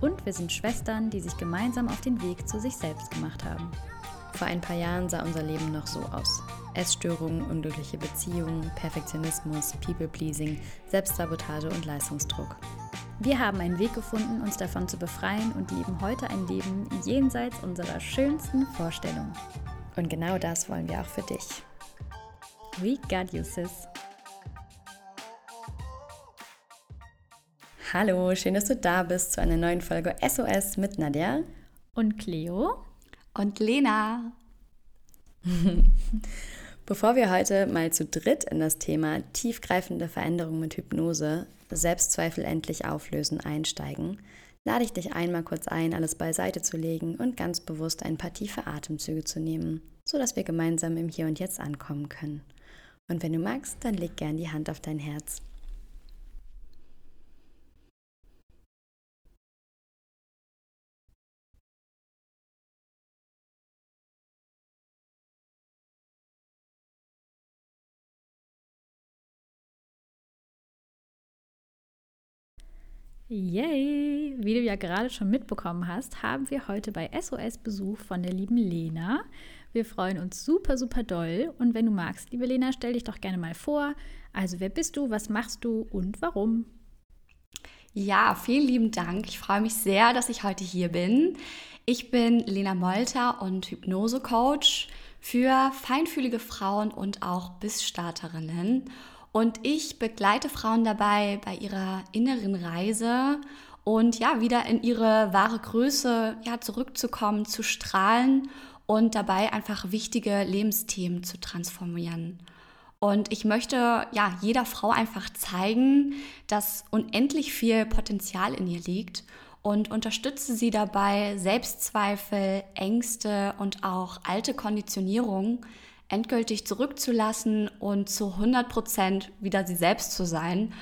Und wir sind Schwestern, die sich gemeinsam auf den Weg zu sich selbst gemacht haben. Vor ein paar Jahren sah unser Leben noch so aus. Essstörungen, unglückliche Beziehungen, Perfektionismus, People-Pleasing, Selbstsabotage und Leistungsdruck. Wir haben einen Weg gefunden, uns davon zu befreien und leben heute ein Leben jenseits unserer schönsten Vorstellungen. Und genau das wollen wir auch für dich. We got you, sis. Hallo, schön, dass du da bist zu einer neuen Folge SOS mit Nadja und Cleo und Lena. Bevor wir heute mal zu dritt in das Thema tiefgreifende Veränderung mit Hypnose, Selbstzweifel endlich auflösen einsteigen, lade ich dich einmal kurz ein, alles beiseite zu legen und ganz bewusst ein paar tiefe Atemzüge zu nehmen, sodass wir gemeinsam im Hier und Jetzt ankommen können. Und wenn du magst, dann leg gern die Hand auf dein Herz. Yay! Wie du ja gerade schon mitbekommen hast, haben wir heute bei SOS Besuch von der lieben Lena. Wir freuen uns super, super doll. Und wenn du magst, liebe Lena, stell dich doch gerne mal vor. Also, wer bist du, was machst du und warum? Ja, vielen lieben Dank. Ich freue mich sehr, dass ich heute hier bin. Ich bin Lena Molter und Hypnose-Coach für feinfühlige Frauen und auch Bissstarterinnen. Und ich begleite Frauen dabei bei ihrer inneren Reise und ja, wieder in ihre wahre Größe ja, zurückzukommen, zu strahlen und dabei einfach wichtige Lebensthemen zu transformieren. Und ich möchte ja jeder Frau einfach zeigen, dass unendlich viel Potenzial in ihr liegt und unterstütze sie dabei, Selbstzweifel, Ängste und auch alte Konditionierungen endgültig zurückzulassen und zu 100 Prozent wieder sie selbst zu sein.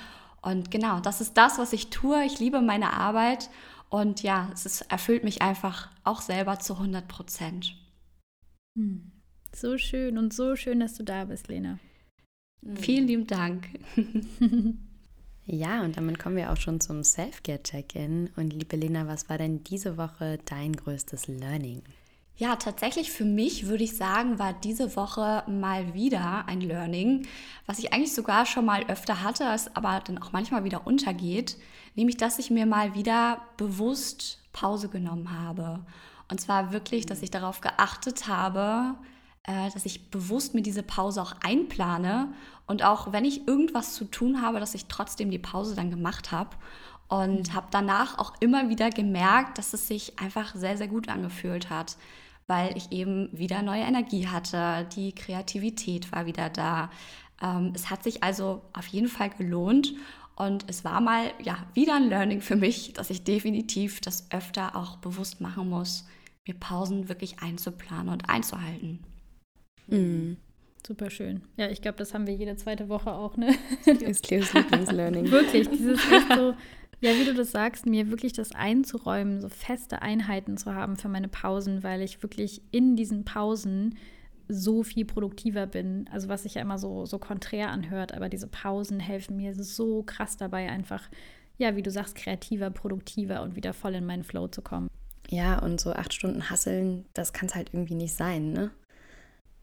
Und genau, das ist das, was ich tue. Ich liebe meine Arbeit und ja, es ist, erfüllt mich einfach auch selber zu 100 Prozent. Hm. So schön und so schön, dass du da bist, Lena. Mhm. Vielen lieben Dank. ja, und damit kommen wir auch schon zum Self-Care-Check-In. Und liebe Lena, was war denn diese Woche dein größtes Learning? Ja, tatsächlich für mich würde ich sagen, war diese Woche mal wieder ein Learning, was ich eigentlich sogar schon mal öfter hatte, es aber dann auch manchmal wieder untergeht, nämlich dass ich mir mal wieder bewusst Pause genommen habe. Und zwar wirklich, dass ich darauf geachtet habe, äh, dass ich bewusst mir diese Pause auch einplane und auch wenn ich irgendwas zu tun habe, dass ich trotzdem die Pause dann gemacht habe und mhm. habe danach auch immer wieder gemerkt, dass es sich einfach sehr, sehr gut angefühlt hat weil ich eben wieder neue Energie hatte, die Kreativität war wieder da. Ähm, es hat sich also auf jeden Fall gelohnt und es war mal ja wieder ein Learning für mich, dass ich definitiv das öfter auch bewusst machen muss, mir Pausen wirklich einzuplanen und einzuhalten. Mhm. Super schön. Ja, ich glaube, das haben wir jede zweite Woche auch, ne? Ist Cleos Lieblingslearning. Wirklich, dieses so, ja, wie du das sagst, mir wirklich das einzuräumen, so feste Einheiten zu haben für meine Pausen, weil ich wirklich in diesen Pausen so viel produktiver bin. Also was sich ja immer so, so konträr anhört, aber diese Pausen helfen mir so krass dabei, einfach, ja, wie du sagst, kreativer, produktiver und wieder voll in meinen Flow zu kommen. Ja, und so acht Stunden hasseln, das kann es halt irgendwie nicht sein, ne?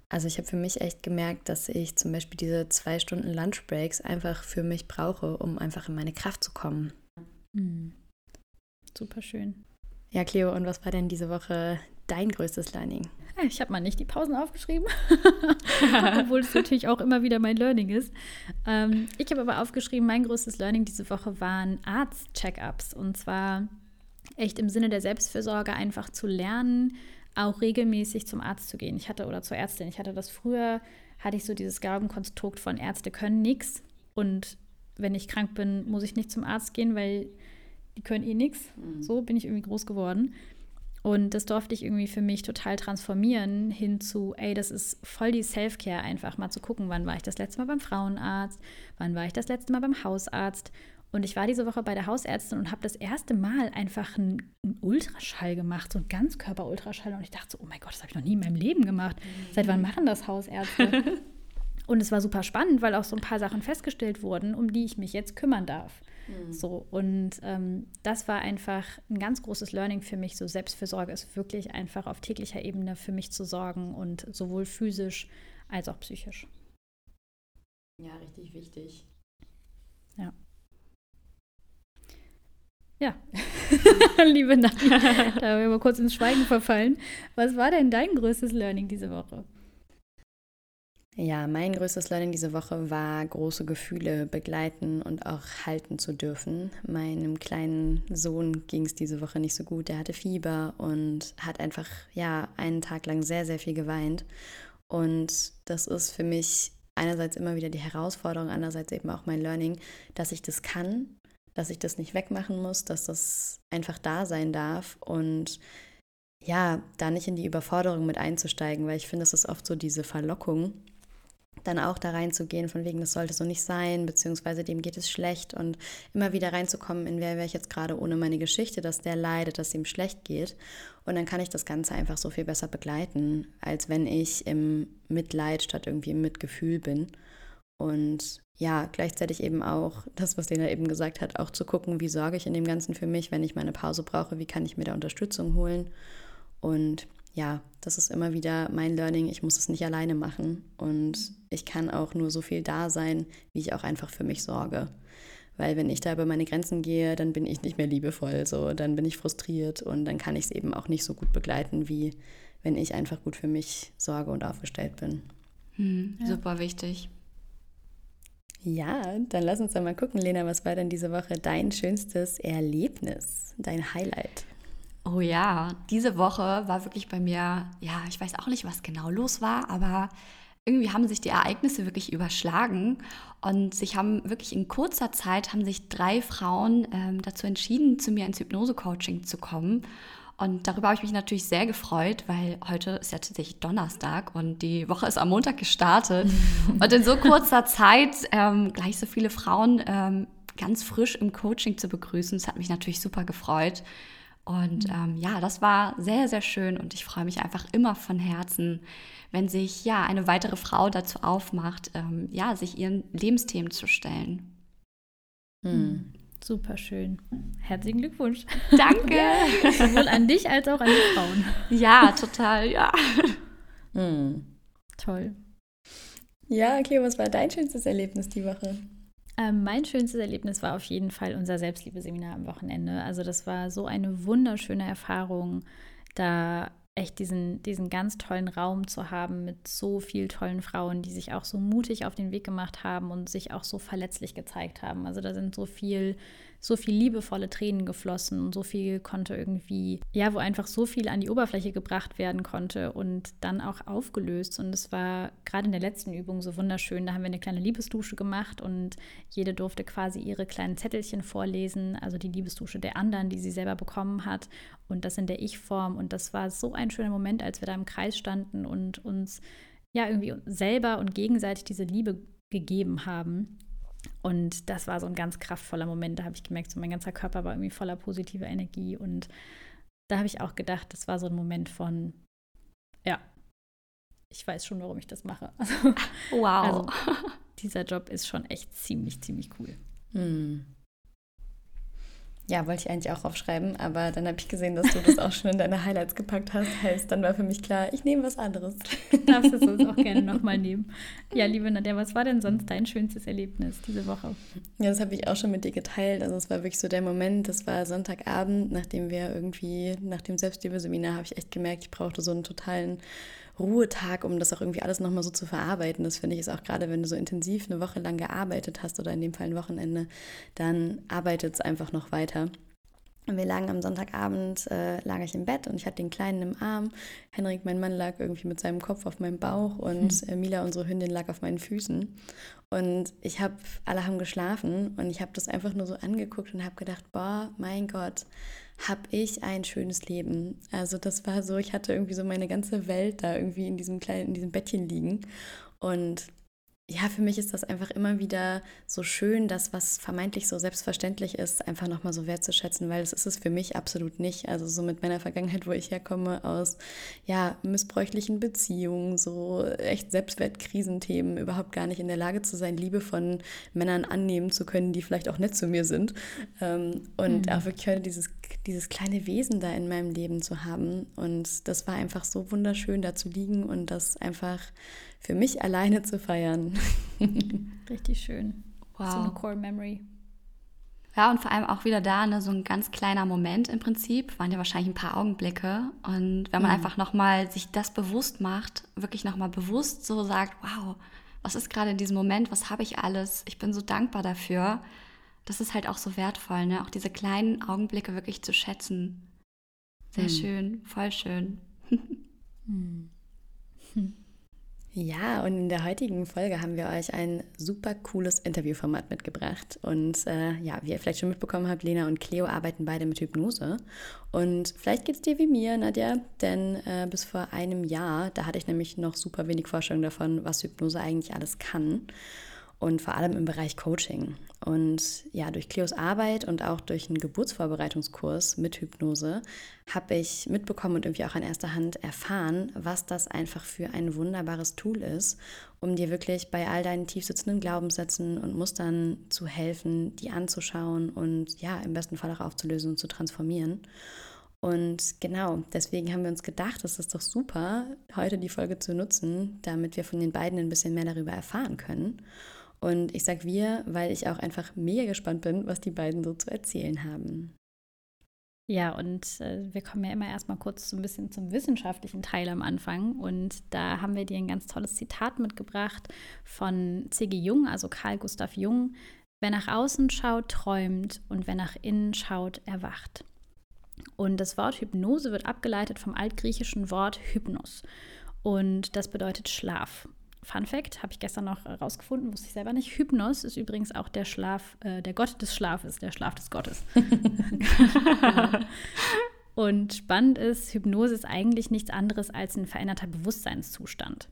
Also ich habe für mich echt gemerkt, dass ich zum Beispiel diese zwei Stunden Lunchbreaks einfach für mich brauche, um einfach in meine Kraft zu kommen. Mhm. Super schön. Ja, Cleo, und was war denn diese Woche dein größtes Learning? Ich habe mal nicht die Pausen aufgeschrieben, obwohl es natürlich auch immer wieder mein Learning ist. Ähm, ich habe aber aufgeschrieben, mein größtes Learning diese Woche waren Arzt-Check-ups. Und zwar echt im Sinne der Selbstfürsorge einfach zu lernen, auch regelmäßig zum Arzt zu gehen. Ich hatte oder zur Ärztin. Ich hatte das früher, hatte ich so dieses Glaubenkonstrukt von Ärzte können nichts und wenn ich krank bin, muss ich nicht zum Arzt gehen, weil die können eh nichts. Mhm. So bin ich irgendwie groß geworden. Und das durfte ich irgendwie für mich total transformieren hin zu, ey, das ist voll die Self-Care, einfach mal zu gucken, wann war ich das letzte Mal beim Frauenarzt, wann war ich das letzte Mal beim Hausarzt. Und ich war diese Woche bei der Hausärztin und habe das erste Mal einfach einen, einen Ultraschall gemacht, so einen Ganzkörper-Ultraschall. Und ich dachte so, oh mein Gott, das habe ich noch nie in meinem Leben gemacht. Mhm. Seit wann machen das Hausärzte? und es war super spannend, weil auch so ein paar Sachen festgestellt wurden, um die ich mich jetzt kümmern darf. Mhm. So, und ähm, das war einfach ein ganz großes Learning für mich. So Selbstfürsorge ist wirklich einfach auf täglicher Ebene für mich zu sorgen und sowohl physisch als auch psychisch. Ja, richtig wichtig. Ja. Ja, liebe Nadine, da haben wir mal kurz ins Schweigen verfallen. Was war denn dein größtes Learning diese Woche? Ja, mein größtes Learning diese Woche war, große Gefühle begleiten und auch halten zu dürfen. Meinem kleinen Sohn ging es diese Woche nicht so gut. Der hatte Fieber und hat einfach, ja, einen Tag lang sehr, sehr viel geweint. Und das ist für mich einerseits immer wieder die Herausforderung, andererseits eben auch mein Learning, dass ich das kann, dass ich das nicht wegmachen muss, dass das einfach da sein darf und ja, da nicht in die Überforderung mit einzusteigen, weil ich finde, es ist oft so diese Verlockung, dann auch da reinzugehen, von wegen, das sollte so nicht sein, beziehungsweise dem geht es schlecht und immer wieder reinzukommen, in wer wäre ich jetzt gerade ohne meine Geschichte, dass der leidet, dass ihm schlecht geht. Und dann kann ich das Ganze einfach so viel besser begleiten, als wenn ich im Mitleid statt irgendwie im Mitgefühl bin. Und ja, gleichzeitig eben auch das, was Lena eben gesagt hat, auch zu gucken, wie sorge ich in dem Ganzen für mich, wenn ich meine Pause brauche, wie kann ich mir da Unterstützung holen. Und ja, das ist immer wieder mein Learning. Ich muss es nicht alleine machen und ich kann auch nur so viel da sein, wie ich auch einfach für mich sorge. Weil wenn ich da über meine Grenzen gehe, dann bin ich nicht mehr liebevoll, so dann bin ich frustriert und dann kann ich es eben auch nicht so gut begleiten, wie wenn ich einfach gut für mich sorge und aufgestellt bin. Hm, ja. Super wichtig. Ja, dann lass uns doch mal gucken, Lena, was war denn diese Woche dein schönstes Erlebnis, dein Highlight? Oh ja, diese Woche war wirklich bei mir, ja, ich weiß auch nicht, was genau los war, aber irgendwie haben sich die Ereignisse wirklich überschlagen und sich haben wirklich in kurzer Zeit haben sich drei Frauen ähm, dazu entschieden, zu mir ins Hypnose-Coaching zu kommen. Und darüber habe ich mich natürlich sehr gefreut, weil heute ist ja tatsächlich Donnerstag und die Woche ist am Montag gestartet. und in so kurzer Zeit ähm, gleich so viele Frauen ähm, ganz frisch im Coaching zu begrüßen, das hat mich natürlich super gefreut. Und mhm. ähm, ja, das war sehr, sehr schön und ich freue mich einfach immer von Herzen, wenn sich ja eine weitere Frau dazu aufmacht, ähm, ja, sich ihren Lebensthemen zu stellen. Hm. Super schön. Herzlichen Glückwunsch. Danke. Sowohl an dich als auch an die Frauen. Ja, total, ja. Hm. Toll. Ja, okay, was war dein schönstes Erlebnis die Woche? Ähm, mein schönstes Erlebnis war auf jeden Fall unser Selbstliebe-Seminar am Wochenende. Also das war so eine wunderschöne Erfahrung, da echt diesen, diesen ganz tollen Raum zu haben mit so vielen tollen Frauen, die sich auch so mutig auf den Weg gemacht haben und sich auch so verletzlich gezeigt haben. Also da sind so viel so viel liebevolle Tränen geflossen und so viel konnte irgendwie, ja, wo einfach so viel an die Oberfläche gebracht werden konnte und dann auch aufgelöst. Und es war gerade in der letzten Übung so wunderschön. Da haben wir eine kleine Liebesdusche gemacht und jede durfte quasi ihre kleinen Zettelchen vorlesen, also die Liebesdusche der anderen, die sie selber bekommen hat und das in der Ich-Form. Und das war so ein schöner Moment, als wir da im Kreis standen und uns ja irgendwie selber und gegenseitig diese Liebe gegeben haben. Und das war so ein ganz kraftvoller Moment. Da habe ich gemerkt, so mein ganzer Körper war irgendwie voller positiver Energie. Und da habe ich auch gedacht, das war so ein Moment von, ja, ich weiß schon, warum ich das mache. Also, wow. Also, dieser Job ist schon echt ziemlich, ziemlich cool. Hm. Ja, wollte ich eigentlich auch aufschreiben, aber dann habe ich gesehen, dass du das auch schon in deine Highlights gepackt hast. Heißt, dann war für mich klar, ich nehme was anderes. Darfst du es auch gerne nochmal nehmen. Ja, liebe Nadja, was war denn sonst dein schönstes Erlebnis diese Woche? Ja, das habe ich auch schon mit dir geteilt. Also es war wirklich so der Moment, das war Sonntagabend, nachdem wir irgendwie, nach dem Selbstliebe-Seminar habe ich echt gemerkt, ich brauchte so einen totalen Ruhetag, um das auch irgendwie alles nochmal so zu verarbeiten. Das finde ich ist auch gerade, wenn du so intensiv eine Woche lang gearbeitet hast oder in dem Fall ein Wochenende, dann arbeitet es einfach noch weiter. Und wir lagen am Sonntagabend, äh, lag ich im Bett und ich hatte den Kleinen im Arm. Henrik, mein Mann, lag irgendwie mit seinem Kopf auf meinem Bauch und mhm. Mila, unsere Hündin, lag auf meinen Füßen. Und ich habe, alle haben geschlafen und ich habe das einfach nur so angeguckt und habe gedacht, boah, mein Gott, habe ich ein schönes Leben. Also das war so, ich hatte irgendwie so meine ganze Welt da irgendwie in diesem kleinen, in diesem Bettchen liegen. Und ja, für mich ist das einfach immer wieder so schön, das, was vermeintlich so selbstverständlich ist, einfach nochmal so wertzuschätzen, weil das ist es für mich absolut nicht. Also so mit meiner Vergangenheit, wo ich herkomme, aus ja, missbräuchlichen Beziehungen, so echt Selbstwertkrisenthemen, überhaupt gar nicht in der Lage zu sein, Liebe von Männern annehmen zu können, die vielleicht auch nett zu mir sind. Ähm, und mhm. auch wirklich heute dieses, dieses kleine Wesen da in meinem Leben zu haben. Und das war einfach so wunderschön, da zu liegen und das einfach für mich alleine zu feiern. Richtig schön. Wow. So eine Core Memory. Ja, und vor allem auch wieder da, ne, so ein ganz kleiner Moment im Prinzip, waren ja wahrscheinlich ein paar Augenblicke. Und wenn man mhm. einfach nochmal sich das bewusst macht, wirklich nochmal bewusst so sagt, wow, was ist gerade in diesem Moment, was habe ich alles, ich bin so dankbar dafür, das ist halt auch so wertvoll, ne? auch diese kleinen Augenblicke wirklich zu schätzen. Sehr mhm. schön, voll schön. mhm. Ja, und in der heutigen Folge haben wir euch ein super cooles Interviewformat mitgebracht. Und äh, ja, wie ihr vielleicht schon mitbekommen habt, Lena und Cleo arbeiten beide mit Hypnose. Und vielleicht geht es dir wie mir, Nadja, denn äh, bis vor einem Jahr, da hatte ich nämlich noch super wenig Vorstellung davon, was Hypnose eigentlich alles kann und vor allem im Bereich Coaching. Und ja, durch Cleos Arbeit und auch durch einen Geburtsvorbereitungskurs mit Hypnose habe ich mitbekommen und irgendwie auch an erster Hand erfahren, was das einfach für ein wunderbares Tool ist, um dir wirklich bei all deinen tiefsitzenden Glaubenssätzen und Mustern zu helfen, die anzuschauen und ja, im besten Fall auch aufzulösen und zu transformieren. Und genau, deswegen haben wir uns gedacht, es ist doch super, heute die Folge zu nutzen, damit wir von den beiden ein bisschen mehr darüber erfahren können. Und ich sage wir, weil ich auch einfach mega gespannt bin, was die beiden so zu erzählen haben. Ja, und äh, wir kommen ja immer erstmal kurz so ein bisschen zum wissenschaftlichen Teil am Anfang. Und da haben wir dir ein ganz tolles Zitat mitgebracht von C.G. Jung, also Karl Gustav Jung. Wer nach außen schaut, träumt und wer nach innen schaut, erwacht. Und das Wort Hypnose wird abgeleitet vom altgriechischen Wort Hypnos. Und das bedeutet Schlaf. Fun Fact, habe ich gestern noch rausgefunden, wusste ich selber nicht. Hypnos ist übrigens auch der Schlaf, äh, der Gott des Schlafes, der Schlaf des Gottes. Und spannend ist, Hypnose ist eigentlich nichts anderes als ein veränderter Bewusstseinszustand.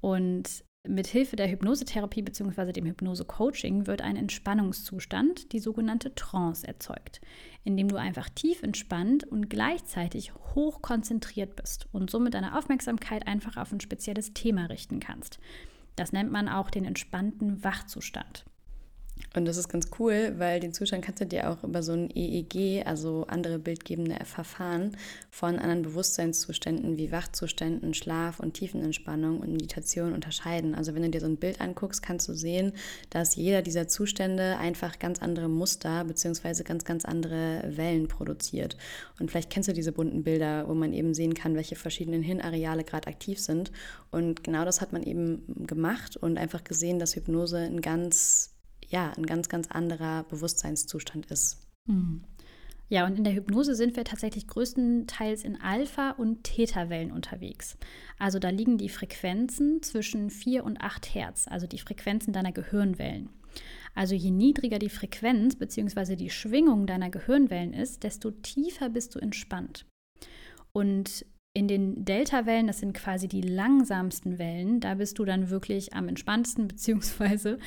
Und mit Hilfe der Hypnosetherapie bzw. dem Hypnose-Coaching wird ein Entspannungszustand, die sogenannte Trance, erzeugt, in dem du einfach tief entspannt und gleichzeitig hoch konzentriert bist und somit deine Aufmerksamkeit einfach auf ein spezielles Thema richten kannst. Das nennt man auch den entspannten Wachzustand. Und das ist ganz cool, weil den Zustand kannst du dir auch über so ein EEG, also andere bildgebende Verfahren von anderen Bewusstseinszuständen wie Wachzuständen, Schlaf und Tiefenentspannung und Meditation unterscheiden. Also wenn du dir so ein Bild anguckst, kannst du sehen, dass jeder dieser Zustände einfach ganz andere Muster bzw. ganz, ganz andere Wellen produziert. Und vielleicht kennst du diese bunten Bilder, wo man eben sehen kann, welche verschiedenen Hirnareale gerade aktiv sind. Und genau das hat man eben gemacht und einfach gesehen, dass Hypnose ein ganz ja, ein ganz, ganz anderer Bewusstseinszustand ist. Mhm. Ja, und in der Hypnose sind wir tatsächlich größtenteils in Alpha- und Theta-Wellen unterwegs. Also da liegen die Frequenzen zwischen 4 und 8 Hertz, also die Frequenzen deiner Gehirnwellen. Also je niedriger die Frequenz bzw. die Schwingung deiner Gehirnwellen ist, desto tiefer bist du entspannt. Und in den Delta-Wellen, das sind quasi die langsamsten Wellen, da bist du dann wirklich am entspanntesten, beziehungsweise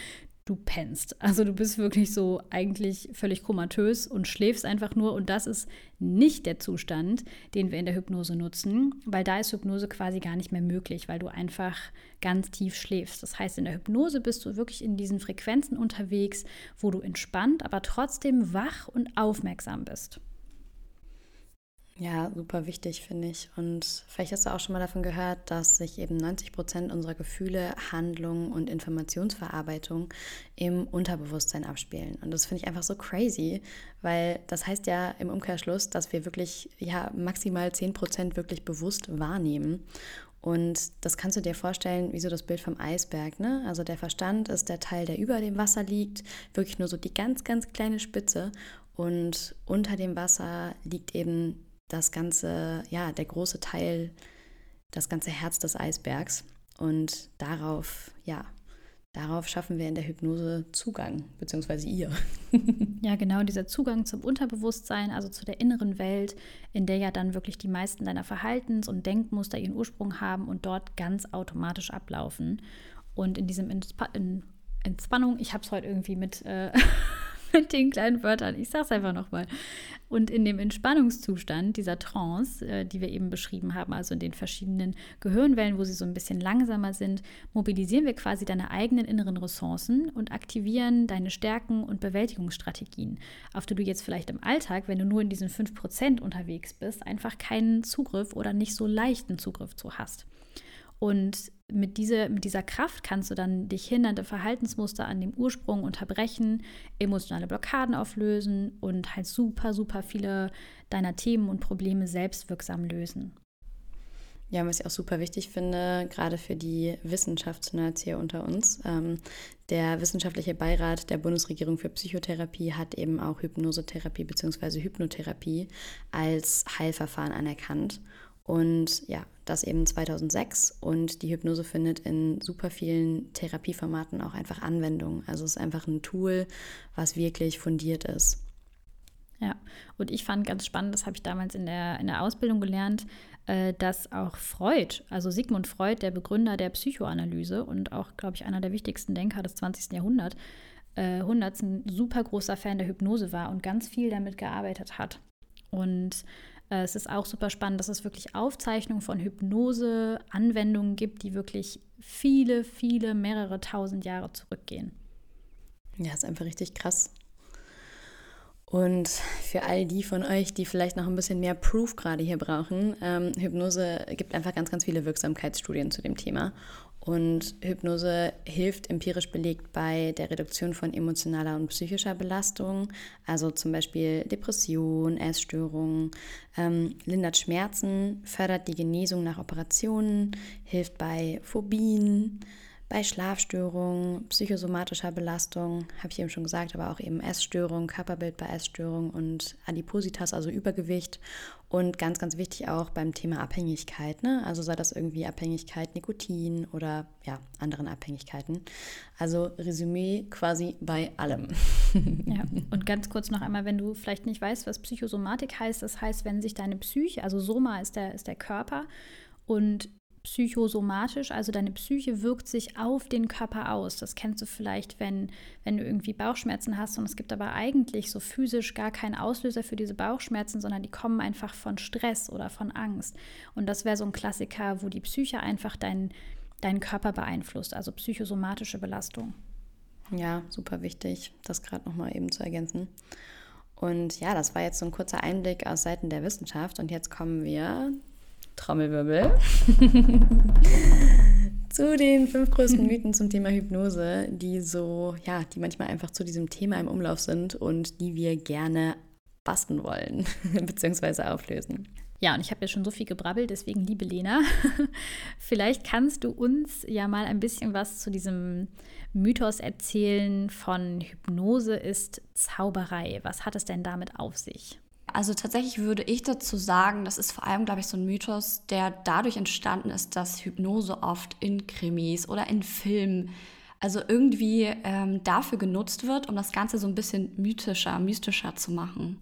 du pennst. Also du bist wirklich so eigentlich völlig komatös und schläfst einfach nur. Und das ist nicht der Zustand, den wir in der Hypnose nutzen, weil da ist Hypnose quasi gar nicht mehr möglich, weil du einfach ganz tief schläfst. Das heißt, in der Hypnose bist du wirklich in diesen Frequenzen unterwegs, wo du entspannt, aber trotzdem wach und aufmerksam bist. Ja, super wichtig, finde ich. Und vielleicht hast du auch schon mal davon gehört, dass sich eben 90 Prozent unserer Gefühle, Handlungen und Informationsverarbeitung im Unterbewusstsein abspielen. Und das finde ich einfach so crazy, weil das heißt ja im Umkehrschluss, dass wir wirklich ja maximal 10 Prozent wirklich bewusst wahrnehmen. Und das kannst du dir vorstellen, wie so das Bild vom Eisberg. Ne? Also der Verstand ist der Teil, der über dem Wasser liegt, wirklich nur so die ganz, ganz kleine Spitze. Und unter dem Wasser liegt eben das ganze, ja, der große Teil, das ganze Herz des Eisbergs. Und darauf, ja, darauf schaffen wir in der Hypnose Zugang, beziehungsweise ihr. ja, genau, dieser Zugang zum Unterbewusstsein, also zu der inneren Welt, in der ja dann wirklich die meisten deiner Verhaltens- und Denkmuster ihren Ursprung haben und dort ganz automatisch ablaufen. Und in diesem Entspa in Entspannung, ich habe es heute irgendwie mit, äh, mit den kleinen Wörtern, ich sage es einfach nochmal. Und in dem Entspannungszustand dieser Trance, äh, die wir eben beschrieben haben, also in den verschiedenen Gehirnwellen, wo sie so ein bisschen langsamer sind, mobilisieren wir quasi deine eigenen inneren Ressourcen und aktivieren deine Stärken und Bewältigungsstrategien, auf die du jetzt vielleicht im Alltag, wenn du nur in diesen 5% unterwegs bist, einfach keinen Zugriff oder nicht so leichten Zugriff zu hast. Und mit, diese, mit dieser Kraft kannst du dann dich hindernde Verhaltensmuster an dem Ursprung unterbrechen, emotionale Blockaden auflösen und halt super, super viele deiner Themen und Probleme selbstwirksam lösen. Ja, was ich auch super wichtig finde, gerade für die Wissenschaftsnerds hier unter uns. Ähm, der wissenschaftliche Beirat der Bundesregierung für Psychotherapie hat eben auch Hypnosetherapie bzw. Hypnotherapie als Heilverfahren anerkannt. Und ja, das eben 2006 und die Hypnose findet in super vielen Therapieformaten auch einfach Anwendung. Also es ist einfach ein Tool, was wirklich fundiert ist. Ja, und ich fand ganz spannend, das habe ich damals in der, in der Ausbildung gelernt, äh, dass auch Freud, also Sigmund Freud, der Begründer der Psychoanalyse und auch, glaube ich, einer der wichtigsten Denker des 20. Jahrhunderts, äh, ein super großer Fan der Hypnose war und ganz viel damit gearbeitet hat. Und es ist auch super spannend, dass es wirklich Aufzeichnungen von Hypnose-Anwendungen gibt, die wirklich viele, viele, mehrere tausend Jahre zurückgehen. Ja, ist einfach richtig krass. Und für all die von euch, die vielleicht noch ein bisschen mehr Proof gerade hier brauchen, ähm, Hypnose gibt einfach ganz, ganz viele Wirksamkeitsstudien zu dem Thema. Und Hypnose hilft empirisch belegt bei der Reduktion von emotionaler und psychischer Belastung, also zum Beispiel Depression, Essstörungen, ähm, lindert Schmerzen, fördert die Genesung nach Operationen, hilft bei Phobien, bei Schlafstörungen, psychosomatischer Belastung, habe ich eben schon gesagt, aber auch eben Essstörungen, Körperbild bei Essstörungen und Adipositas, also Übergewicht. Und ganz, ganz wichtig auch beim Thema Abhängigkeit, ne? also sei das irgendwie Abhängigkeit, Nikotin oder ja, anderen Abhängigkeiten. Also Resümee quasi bei allem. Ja, und ganz kurz noch einmal, wenn du vielleicht nicht weißt, was Psychosomatik heißt, das heißt, wenn sich deine Psyche, also Soma ist der, ist der Körper, und psychosomatisch, also deine Psyche wirkt sich auf den Körper aus. Das kennst du vielleicht, wenn, wenn du irgendwie Bauchschmerzen hast und es gibt aber eigentlich so physisch gar keinen Auslöser für diese Bauchschmerzen, sondern die kommen einfach von Stress oder von Angst. Und das wäre so ein Klassiker, wo die Psyche einfach deinen, deinen Körper beeinflusst, also psychosomatische Belastung. Ja, super wichtig, das gerade nochmal eben zu ergänzen. Und ja, das war jetzt so ein kurzer Einblick aus Seiten der Wissenschaft. Und jetzt kommen wir Trommelwirbel, zu den fünf größten Mythen zum Thema Hypnose, die so, ja, die manchmal einfach zu diesem Thema im Umlauf sind und die wir gerne basten wollen, beziehungsweise auflösen. Ja, und ich habe ja schon so viel gebrabbelt, deswegen, liebe Lena, vielleicht kannst du uns ja mal ein bisschen was zu diesem Mythos erzählen von Hypnose ist Zauberei. Was hat es denn damit auf sich? Also tatsächlich würde ich dazu sagen, das ist vor allem, glaube ich, so ein Mythos, der dadurch entstanden ist, dass Hypnose oft in Krimis oder in Filmen, also irgendwie ähm, dafür genutzt wird, um das Ganze so ein bisschen mythischer, mystischer zu machen.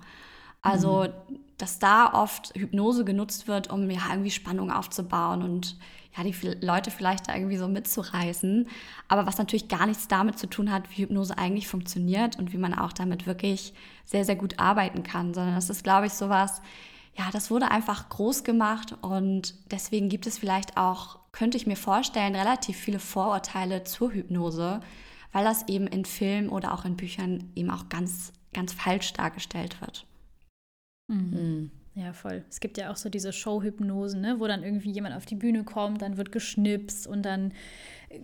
Also, mhm. Dass da oft Hypnose genutzt wird, um ja irgendwie Spannung aufzubauen und ja, die Leute vielleicht da irgendwie so mitzureißen. Aber was natürlich gar nichts damit zu tun hat, wie Hypnose eigentlich funktioniert und wie man auch damit wirklich sehr, sehr gut arbeiten kann, sondern das ist, glaube ich, sowas, ja, das wurde einfach groß gemacht und deswegen gibt es vielleicht auch, könnte ich mir vorstellen, relativ viele Vorurteile zur Hypnose, weil das eben in Filmen oder auch in Büchern eben auch ganz, ganz falsch dargestellt wird. Mhm. mhm. Ja, voll. Es gibt ja auch so diese Show-Hypnosen, ne, wo dann irgendwie jemand auf die Bühne kommt, dann wird geschnipst und dann, äh,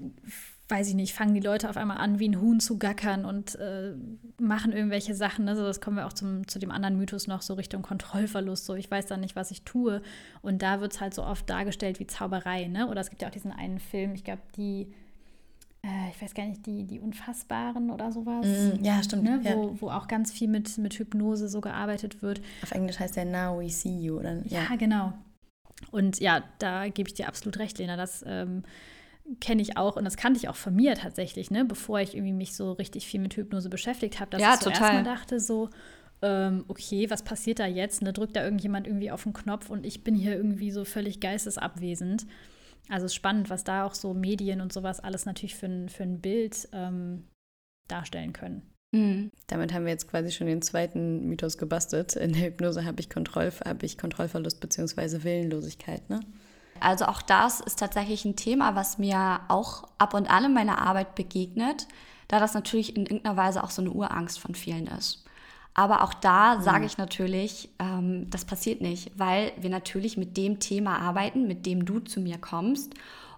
weiß ich nicht, fangen die Leute auf einmal an, wie ein Huhn zu gackern und äh, machen irgendwelche Sachen. Also das kommen wir auch zum, zu dem anderen Mythos noch so Richtung Kontrollverlust. So, ich weiß dann nicht, was ich tue. Und da wird es halt so oft dargestellt wie Zauberei, ne? Oder es gibt ja auch diesen einen Film, ich glaube, die äh, ich weiß gar nicht, die, die Unfassbaren oder sowas. Mm, ja, stimmt. Ne? Ja. Wo, wo auch ganz viel mit, mit Hypnose so gearbeitet wird. Auf Englisch heißt der Now We See You. Oder? Ja, ja genau. Und ja, da gebe ich dir absolut recht, Lena. Das ähm, kenne ich auch und das kannte ich auch von mir tatsächlich, ne, bevor ich irgendwie mich so richtig viel mit Hypnose beschäftigt habe, dass ja, ich zuerst mal dachte so, ähm, okay, was passiert da jetzt? Ne, drückt da irgendjemand irgendwie auf den Knopf und ich bin hier irgendwie so völlig geistesabwesend. Also es ist spannend, was da auch so Medien und sowas alles natürlich für ein, für ein Bild ähm, darstellen können. Mhm. Damit haben wir jetzt quasi schon den zweiten Mythos gebastelt. In der Hypnose habe ich, Kontroll, hab ich Kontrollverlust bzw. Willenlosigkeit. Ne? Also auch das ist tatsächlich ein Thema, was mir auch ab und an in meiner Arbeit begegnet, da das natürlich in irgendeiner Weise auch so eine Urangst von vielen ist. Aber auch da mhm. sage ich natürlich, ähm, das passiert nicht, weil wir natürlich mit dem Thema arbeiten, mit dem du zu mir kommst.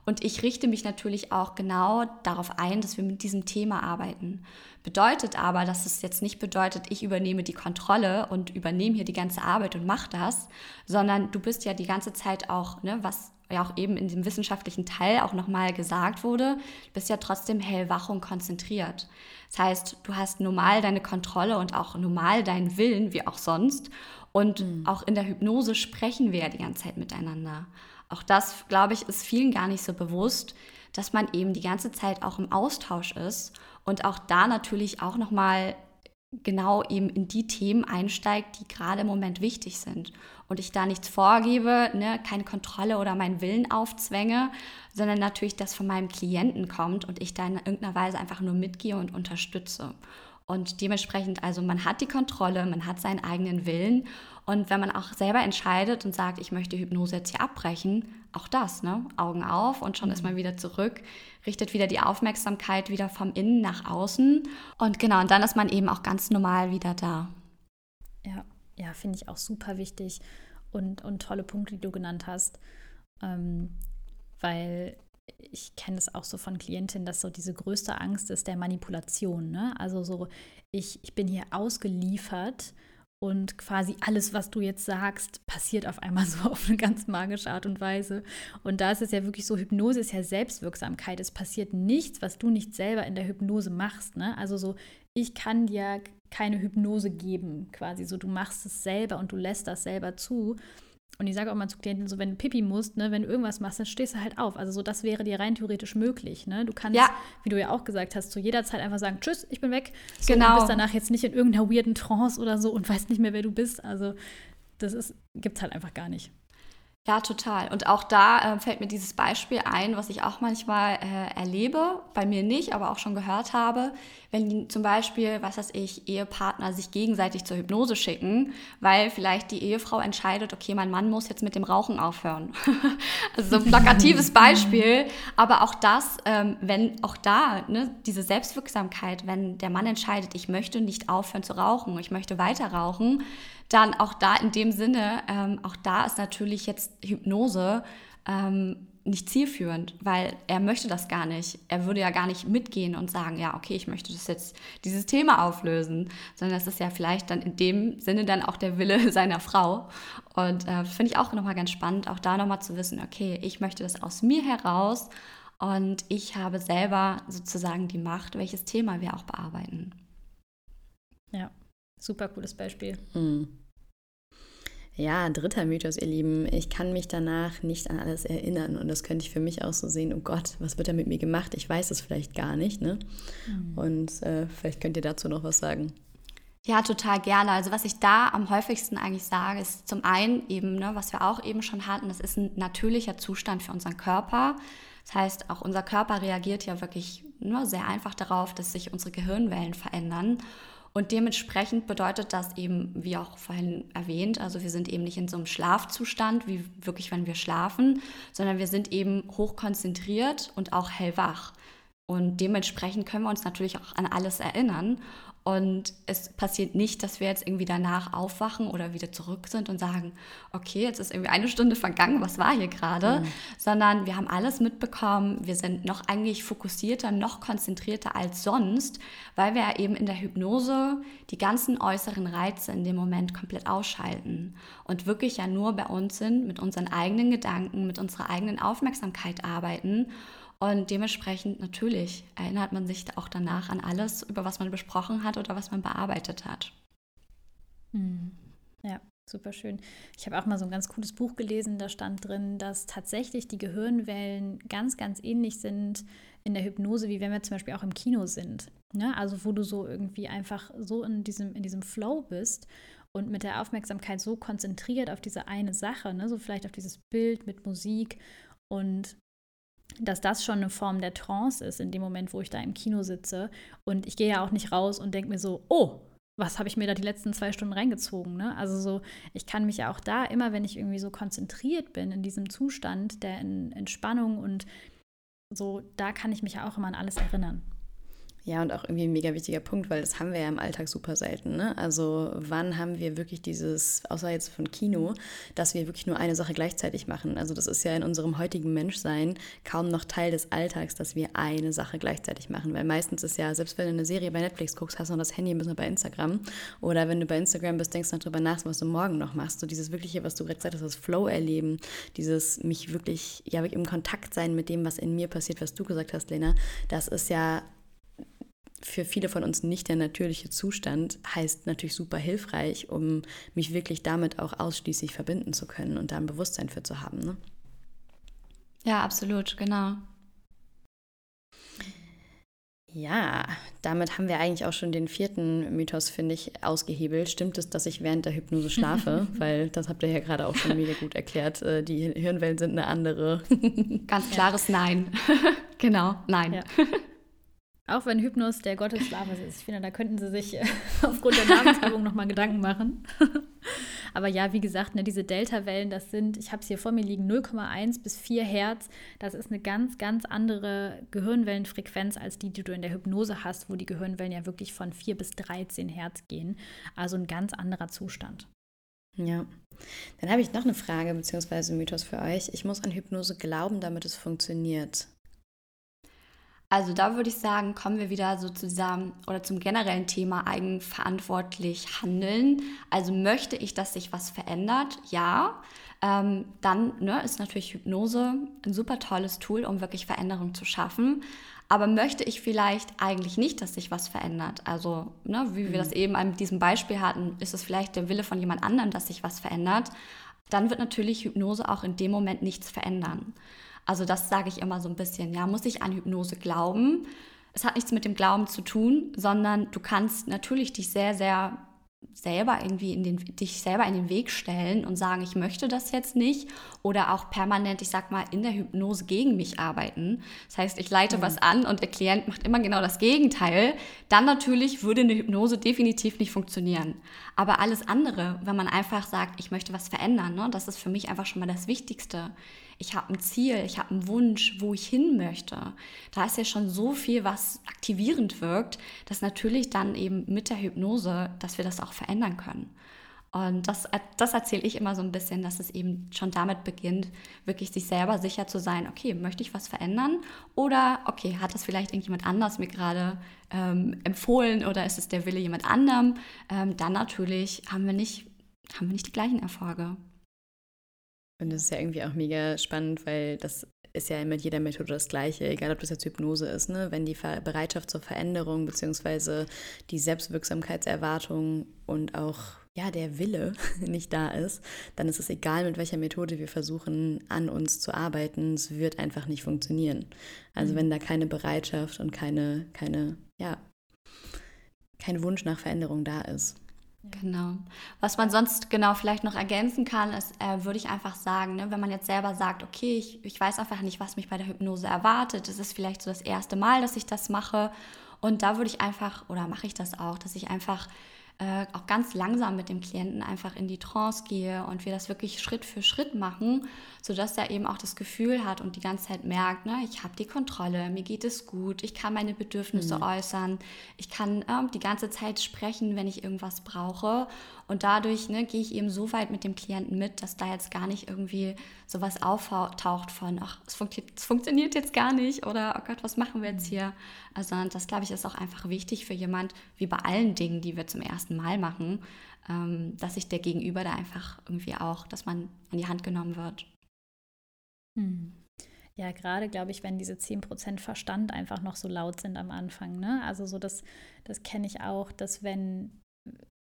Und ich richte mich natürlich auch genau darauf ein, dass wir mit diesem Thema arbeiten. Bedeutet aber, dass es jetzt nicht bedeutet, ich übernehme die Kontrolle und übernehme hier die ganze Arbeit und mache das, sondern du bist ja die ganze Zeit auch, ne, was ja auch eben in dem wissenschaftlichen Teil auch nochmal gesagt wurde, du bist ja trotzdem hellwach und konzentriert. Das heißt, du hast normal deine Kontrolle und auch normal deinen Willen, wie auch sonst. Und mhm. auch in der Hypnose sprechen wir ja die ganze Zeit miteinander. Auch das, glaube ich, ist vielen gar nicht so bewusst, dass man eben die ganze Zeit auch im Austausch ist und auch da natürlich auch nochmal genau eben in die Themen einsteigt, die gerade im Moment wichtig sind. Und ich da nichts vorgebe, ne, keine Kontrolle oder meinen Willen aufzwänge, sondern natürlich das von meinem Klienten kommt und ich da in irgendeiner Weise einfach nur mitgehe und unterstütze. Und dementsprechend, also man hat die Kontrolle, man hat seinen eigenen Willen. Und wenn man auch selber entscheidet und sagt, ich möchte Hypnose jetzt hier abbrechen, auch das, ne? Augen auf und schon mhm. ist man wieder zurück, richtet wieder die Aufmerksamkeit wieder vom Innen nach außen. Und genau, und dann ist man eben auch ganz normal wieder da. Ja, ja, finde ich auch super wichtig und, und tolle Punkte, die du genannt hast. Ähm, weil ich kenne es auch so von Klientinnen, dass so diese größte Angst ist der Manipulation. Ne? Also so, ich, ich bin hier ausgeliefert und quasi alles, was du jetzt sagst, passiert auf einmal so auf eine ganz magische Art und Weise. Und da ist es ja wirklich so, Hypnose ist ja Selbstwirksamkeit. Es passiert nichts, was du nicht selber in der Hypnose machst. Ne? Also so, ich kann dir keine Hypnose geben, quasi so, du machst es selber und du lässt das selber zu. Und ich sage auch mal zu Klienten so, wenn du Pipi musst, ne, wenn du irgendwas machst, dann stehst du halt auf. Also so, das wäre dir rein theoretisch möglich. Ne? Du kannst, ja. wie du ja auch gesagt hast, zu jeder Zeit einfach sagen, tschüss, ich bin weg. So, genau. Du bist danach jetzt nicht in irgendeiner weirden Trance oder so und weißt nicht mehr, wer du bist. Also das ist, gibt's halt einfach gar nicht. Ja, total. Und auch da äh, fällt mir dieses Beispiel ein, was ich auch manchmal äh, erlebe, bei mir nicht, aber auch schon gehört habe, wenn zum Beispiel, was weiß ich, Ehepartner sich gegenseitig zur Hypnose schicken, weil vielleicht die Ehefrau entscheidet, okay, mein Mann muss jetzt mit dem Rauchen aufhören. also so ein plakatives Beispiel. Aber auch das, ähm, wenn auch da, ne, diese Selbstwirksamkeit, wenn der Mann entscheidet, ich möchte nicht aufhören zu rauchen, ich möchte weiter rauchen, dann auch da in dem Sinne, ähm, auch da ist natürlich jetzt Hypnose ähm, nicht zielführend, weil er möchte das gar nicht. Er würde ja gar nicht mitgehen und sagen, ja, okay, ich möchte das jetzt, dieses Thema auflösen, sondern das ist ja vielleicht dann in dem Sinne dann auch der Wille seiner Frau. Und äh, finde ich auch nochmal ganz spannend, auch da nochmal zu wissen, okay, ich möchte das aus mir heraus und ich habe selber sozusagen die Macht, welches Thema wir auch bearbeiten. Ja, super cooles Beispiel. Mhm. Ja, dritter Mythos, ihr Lieben. Ich kann mich danach nicht an alles erinnern. Und das könnte ich für mich auch so sehen, oh Gott, was wird da mit mir gemacht? Ich weiß es vielleicht gar nicht. Ne? Mhm. Und äh, vielleicht könnt ihr dazu noch was sagen. Ja, total gerne. Also was ich da am häufigsten eigentlich sage, ist zum einen eben, ne, was wir auch eben schon hatten, das ist ein natürlicher Zustand für unseren Körper. Das heißt, auch unser Körper reagiert ja wirklich nur sehr einfach darauf, dass sich unsere Gehirnwellen verändern. Und dementsprechend bedeutet das eben, wie auch vorhin erwähnt, also wir sind eben nicht in so einem Schlafzustand, wie wirklich, wenn wir schlafen, sondern wir sind eben hochkonzentriert und auch hellwach. Und dementsprechend können wir uns natürlich auch an alles erinnern. Und es passiert nicht, dass wir jetzt irgendwie danach aufwachen oder wieder zurück sind und sagen, okay, jetzt ist irgendwie eine Stunde vergangen, was war hier gerade? Mhm. Sondern wir haben alles mitbekommen, wir sind noch eigentlich fokussierter, noch konzentrierter als sonst, weil wir ja eben in der Hypnose die ganzen äußeren Reize in dem Moment komplett ausschalten und wirklich ja nur bei uns sind, mit unseren eigenen Gedanken, mit unserer eigenen Aufmerksamkeit arbeiten und dementsprechend natürlich erinnert man sich auch danach an alles, über was man besprochen hat oder was man bearbeitet hat. Hm. Ja, Super schön. Ich habe auch mal so ein ganz cooles Buch gelesen, da stand drin, dass tatsächlich die Gehirnwellen ganz, ganz ähnlich sind in der Hypnose, wie wenn wir zum Beispiel auch im Kino sind. Ne? Also wo du so irgendwie einfach so in diesem, in diesem Flow bist und mit der Aufmerksamkeit so konzentriert auf diese eine Sache, ne? so vielleicht auf dieses Bild mit Musik und dass das schon eine Form der Trance ist in dem Moment, wo ich da im Kino sitze. Und ich gehe ja auch nicht raus und denke mir so, oh, was habe ich mir da die letzten zwei Stunden reingezogen? Ne? Also so, ich kann mich ja auch da immer, wenn ich irgendwie so konzentriert bin in diesem Zustand der Entspannung und so, da kann ich mich ja auch immer an alles erinnern. Ja, und auch irgendwie ein mega wichtiger Punkt, weil das haben wir ja im Alltag super selten. Ne? Also wann haben wir wirklich dieses, außer jetzt von Kino, dass wir wirklich nur eine Sache gleichzeitig machen? Also das ist ja in unserem heutigen Menschsein kaum noch Teil des Alltags, dass wir eine Sache gleichzeitig machen. Weil meistens ist ja, selbst wenn du eine Serie bei Netflix guckst, hast du noch das Handy ein bisschen bei Instagram. Oder wenn du bei Instagram bist, denkst du noch drüber nach, was du morgen noch machst. So dieses wirkliche, was du gerade gesagt hast, das Flow erleben, dieses mich wirklich, ja, im Kontakt sein mit dem, was in mir passiert, was du gesagt hast, Lena, das ist ja für viele von uns nicht der natürliche Zustand, heißt natürlich super hilfreich, um mich wirklich damit auch ausschließlich verbinden zu können und da ein Bewusstsein für zu haben. Ne? Ja, absolut, genau. Ja, damit haben wir eigentlich auch schon den vierten Mythos, finde ich, ausgehebelt. Stimmt es, dass ich während der Hypnose schlafe? Weil das habt ihr ja gerade auch schon mega gut erklärt. Äh, die Hirnwellen sind eine andere. Ganz klares. Nein. genau, nein. Ja. Auch wenn Hypnos der Gott des Schlafes ist. Ich finde, da könnten sie sich äh, aufgrund der Namensgebung nochmal Gedanken machen. Aber ja, wie gesagt, ne, diese Delta-Wellen, das sind, ich habe es hier vor mir liegen, 0,1 bis 4 Hertz. Das ist eine ganz, ganz andere Gehirnwellenfrequenz als die, die du in der Hypnose hast, wo die Gehirnwellen ja wirklich von 4 bis 13 Hertz gehen. Also ein ganz anderer Zustand. Ja. Dann habe ich noch eine Frage bzw. Mythos für euch. Ich muss an Hypnose glauben, damit es funktioniert. Also da würde ich sagen, kommen wir wieder so zusammen oder zum generellen Thema eigenverantwortlich handeln. Also möchte ich, dass sich was verändert? Ja. Ähm, dann ne, ist natürlich Hypnose ein super tolles Tool, um wirklich Veränderung zu schaffen. Aber möchte ich vielleicht eigentlich nicht, dass sich was verändert? Also, ne, wie wir mhm. das eben mit diesem Beispiel hatten, ist es vielleicht der Wille von jemand anderem, dass sich was verändert? Dann wird natürlich Hypnose auch in dem Moment nichts verändern. Also das sage ich immer so ein bisschen, ja, muss ich an Hypnose glauben? Es hat nichts mit dem Glauben zu tun, sondern du kannst natürlich dich sehr, sehr selber irgendwie in den, dich selber in den Weg stellen und sagen, ich möchte das jetzt nicht oder auch permanent, ich sag mal, in der Hypnose gegen mich arbeiten. Das heißt, ich leite mhm. was an und der Klient macht immer genau das Gegenteil. Dann natürlich würde eine Hypnose definitiv nicht funktionieren. Aber alles andere, wenn man einfach sagt, ich möchte was verändern, ne, das ist für mich einfach schon mal das Wichtigste ich habe ein Ziel, ich habe einen Wunsch, wo ich hin möchte. Da ist ja schon so viel, was aktivierend wirkt, dass natürlich dann eben mit der Hypnose, dass wir das auch verändern können. Und das, das erzähle ich immer so ein bisschen, dass es eben schon damit beginnt, wirklich sich selber sicher zu sein, okay, möchte ich was verändern? Oder, okay, hat das vielleicht irgendjemand anders mir gerade ähm, empfohlen oder ist es der Wille jemand anderem? Ähm, dann natürlich haben wir, nicht, haben wir nicht die gleichen Erfolge. Und das ist ja irgendwie auch mega spannend, weil das ist ja mit jeder Methode das Gleiche, egal ob das jetzt Hypnose ist, ne? wenn die Bereitschaft zur Veränderung bzw. die Selbstwirksamkeitserwartung und auch ja, der Wille nicht da ist, dann ist es egal, mit welcher Methode wir versuchen, an uns zu arbeiten, es wird einfach nicht funktionieren. Also mhm. wenn da keine Bereitschaft und keine, keine, ja, kein Wunsch nach Veränderung da ist. Genau. Was man sonst genau vielleicht noch ergänzen kann, ist, äh, würde ich einfach sagen, ne, wenn man jetzt selber sagt, okay, ich, ich weiß einfach nicht, was mich bei der Hypnose erwartet. Es ist vielleicht so das erste Mal, dass ich das mache. Und da würde ich einfach, oder mache ich das auch, dass ich einfach äh, auch ganz langsam mit dem Klienten einfach in die Trance gehe und wir das wirklich Schritt für Schritt machen, sodass er eben auch das Gefühl hat und die ganze Zeit merkt, ne, ich habe die Kontrolle, mir geht es gut, ich kann meine Bedürfnisse mhm. äußern, ich kann äh, die ganze Zeit sprechen, wenn ich irgendwas brauche. Und dadurch ne, gehe ich eben so weit mit dem Klienten mit, dass da jetzt gar nicht irgendwie sowas auftaucht von, ach, es, funktio es funktioniert jetzt gar nicht oder, oh Gott, was machen wir jetzt mhm. hier? Also das, glaube ich, ist auch einfach wichtig für jemand, wie bei allen Dingen, die wir zum ersten Mal machen, ähm, dass sich der Gegenüber da einfach irgendwie auch, dass man an die Hand genommen wird. Hm. Ja, gerade glaube ich, wenn diese 10% Verstand einfach noch so laut sind am Anfang. Ne? Also so das, das kenne ich auch, dass wenn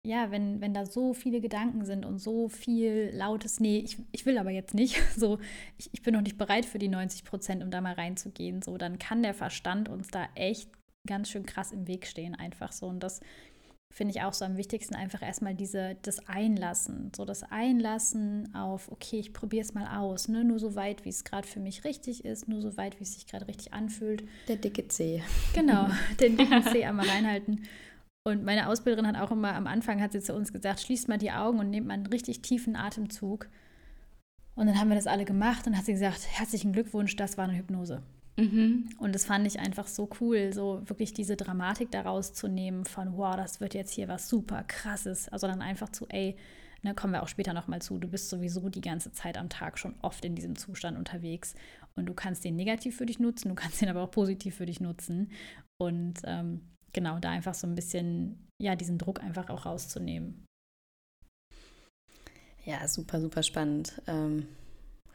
ja, wenn, wenn da so viele Gedanken sind und so viel lautes, nee, ich, ich will aber jetzt nicht, so, ich, ich bin noch nicht bereit für die 90 Prozent, um da mal reinzugehen, so, dann kann der Verstand uns da echt ganz schön krass im Weg stehen, einfach so. Und das finde ich auch so am wichtigsten, einfach erstmal diese, das Einlassen, so das Einlassen auf, okay, ich probiere es mal aus, ne? nur so weit, wie es gerade für mich richtig ist, nur so weit, wie es sich gerade richtig anfühlt. Der dicke C. Genau, den dicken C einmal reinhalten. Und meine Ausbilderin hat auch immer am Anfang, hat sie zu uns gesagt, schließt mal die Augen und nehmt mal einen richtig tiefen Atemzug. Und dann haben wir das alle gemacht und hat sie gesagt, herzlichen Glückwunsch, das war eine Hypnose. Mhm. Und das fand ich einfach so cool, so wirklich diese Dramatik daraus zu nehmen von, wow, das wird jetzt hier was super krasses. Also dann einfach zu, ey, ne, kommen wir auch später nochmal zu, du bist sowieso die ganze Zeit am Tag schon oft in diesem Zustand unterwegs und du kannst den negativ für dich nutzen, du kannst den aber auch positiv für dich nutzen. Und ähm, genau, da einfach so ein bisschen, ja, diesen Druck einfach auch rauszunehmen. Ja, super, super spannend. Ähm,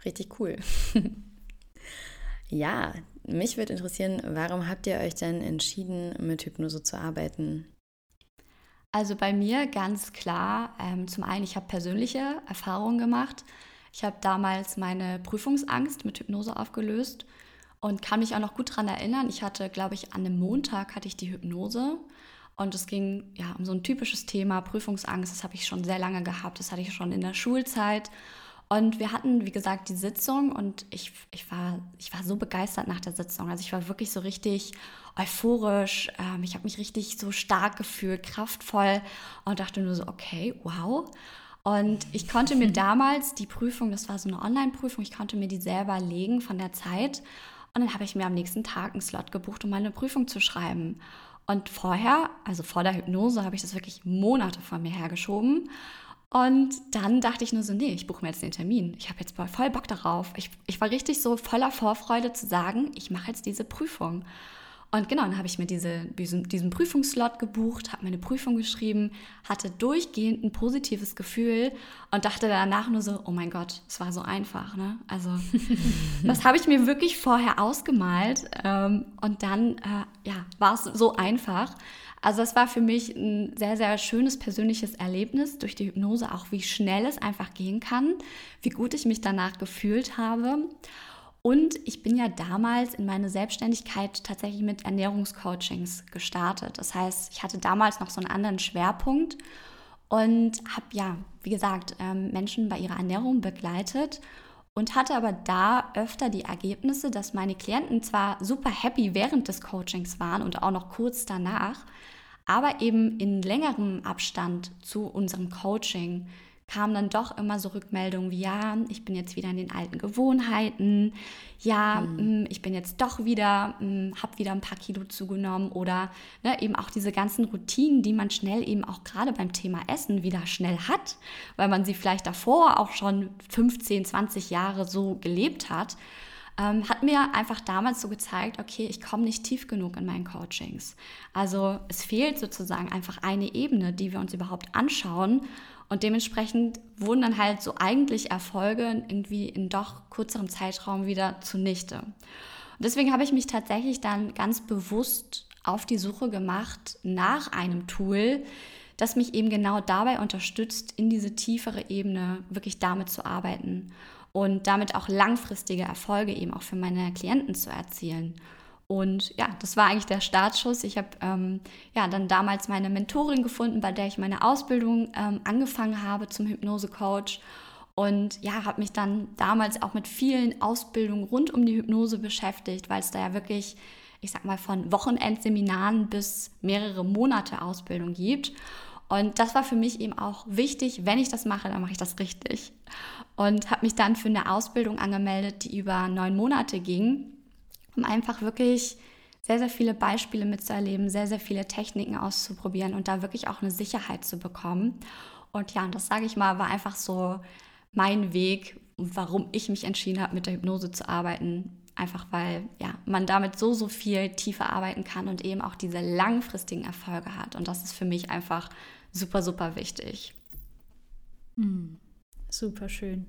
richtig cool. ja, mich würde interessieren, warum habt ihr euch denn entschieden, mit Hypnose zu arbeiten? Also bei mir ganz klar, ähm, zum einen, ich habe persönliche Erfahrungen gemacht. Ich habe damals meine Prüfungsangst mit Hypnose aufgelöst und kann mich auch noch gut daran erinnern. Ich hatte, glaube ich, an einem Montag hatte ich die Hypnose und es ging ja um so ein typisches Thema Prüfungsangst. Das habe ich schon sehr lange gehabt. Das hatte ich schon in der Schulzeit und wir hatten, wie gesagt, die Sitzung und ich, ich, war, ich war so begeistert nach der Sitzung. Also ich war wirklich so richtig euphorisch. Ähm, ich habe mich richtig so stark gefühlt, kraftvoll und dachte nur so, okay, wow. Und ich konnte mir damals die Prüfung, das war so eine Online-Prüfung, ich konnte mir die selber legen von der Zeit. Und dann habe ich mir am nächsten Tag einen Slot gebucht, um meine Prüfung zu schreiben. Und vorher, also vor der Hypnose, habe ich das wirklich Monate von mir hergeschoben. Und dann dachte ich nur so, nee, ich buche mir jetzt den Termin. Ich habe jetzt voll Bock darauf. Ich, ich war richtig so voller Vorfreude zu sagen, ich mache jetzt diese Prüfung. Und genau, dann habe ich mir diese, diesen, diesen Prüfungsslot gebucht, habe meine Prüfung geschrieben, hatte durchgehend ein positives Gefühl und dachte danach nur so, oh mein Gott, es war so einfach. Ne? Also das habe ich mir wirklich vorher ausgemalt ähm, und dann äh, ja, war es so einfach. Also es war für mich ein sehr, sehr schönes persönliches Erlebnis durch die Hypnose, auch wie schnell es einfach gehen kann, wie gut ich mich danach gefühlt habe. Und ich bin ja damals in meine Selbstständigkeit tatsächlich mit Ernährungscoachings gestartet. Das heißt, ich hatte damals noch so einen anderen Schwerpunkt und habe ja, wie gesagt, ähm, Menschen bei ihrer Ernährung begleitet und hatte aber da öfter die Ergebnisse, dass meine Klienten zwar super happy während des Coachings waren und auch noch kurz danach, aber eben in längerem Abstand zu unserem Coaching kamen dann doch immer so Rückmeldungen wie, ja, ich bin jetzt wieder in den alten Gewohnheiten, ja, mhm. ich bin jetzt doch wieder, hm, habe wieder ein paar Kilo zugenommen oder ne, eben auch diese ganzen Routinen, die man schnell eben auch gerade beim Thema Essen wieder schnell hat, weil man sie vielleicht davor auch schon 15, 20 Jahre so gelebt hat ähm, hat mir einfach damals so gezeigt, okay, ich komme nicht tief genug in meinen Coachings. Also es fehlt sozusagen einfach eine Ebene, die wir uns überhaupt anschauen. Und dementsprechend wurden dann halt so eigentlich Erfolge irgendwie in doch kürzerem Zeitraum wieder zunichte. Und deswegen habe ich mich tatsächlich dann ganz bewusst auf die Suche gemacht nach einem Tool, das mich eben genau dabei unterstützt, in diese tiefere Ebene wirklich damit zu arbeiten und damit auch langfristige Erfolge eben auch für meine Klienten zu erzielen. Und ja, das war eigentlich der Startschuss. Ich habe ähm, ja dann damals meine Mentorin gefunden, bei der ich meine Ausbildung ähm, angefangen habe zum Hypnose-Coach. Und ja, habe mich dann damals auch mit vielen Ausbildungen rund um die Hypnose beschäftigt, weil es da ja wirklich, ich sag mal, von Wochenendseminaren bis mehrere Monate Ausbildung gibt. Und das war für mich eben auch wichtig, wenn ich das mache, dann mache ich das richtig. Und habe mich dann für eine Ausbildung angemeldet, die über neun Monate ging, um einfach wirklich sehr, sehr viele Beispiele mitzuerleben, sehr, sehr viele Techniken auszuprobieren und da wirklich auch eine Sicherheit zu bekommen. Und ja, das sage ich mal, war einfach so mein Weg, warum ich mich entschieden habe, mit der Hypnose zu arbeiten. Einfach weil ja, man damit so, so viel tiefer arbeiten kann und eben auch diese langfristigen Erfolge hat. Und das ist für mich einfach super, super wichtig. Mhm. Super schön.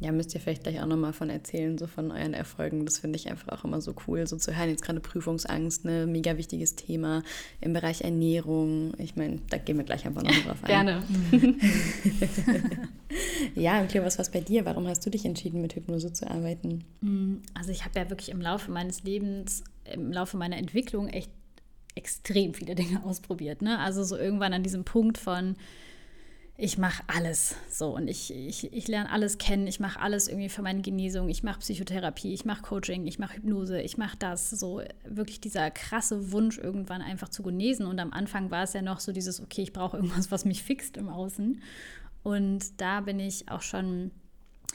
Ja, müsst ihr vielleicht gleich auch nochmal von erzählen, so von euren Erfolgen. Das finde ich einfach auch immer so cool, so zu hören. Jetzt gerade Prüfungsangst, ne, mega wichtiges Thema im Bereich Ernährung. Ich meine, da gehen wir gleich einfach noch drauf ein. Gerne. ja, und Cleo, was war bei dir? Warum hast du dich entschieden, mit Hypnose zu arbeiten? Mm, also ich habe ja wirklich im Laufe meines Lebens, im Laufe meiner Entwicklung echt extrem viele Dinge ausprobiert. Ne? Also so irgendwann an diesem Punkt von ich mache alles so und ich, ich, ich lerne alles kennen, ich mache alles irgendwie für meine Genesung, ich mache Psychotherapie, ich mache Coaching, ich mache Hypnose, ich mache das. So wirklich dieser krasse Wunsch, irgendwann einfach zu genesen. Und am Anfang war es ja noch so dieses, okay, ich brauche irgendwas, was mich fixt im Außen. Und da bin ich auch schon,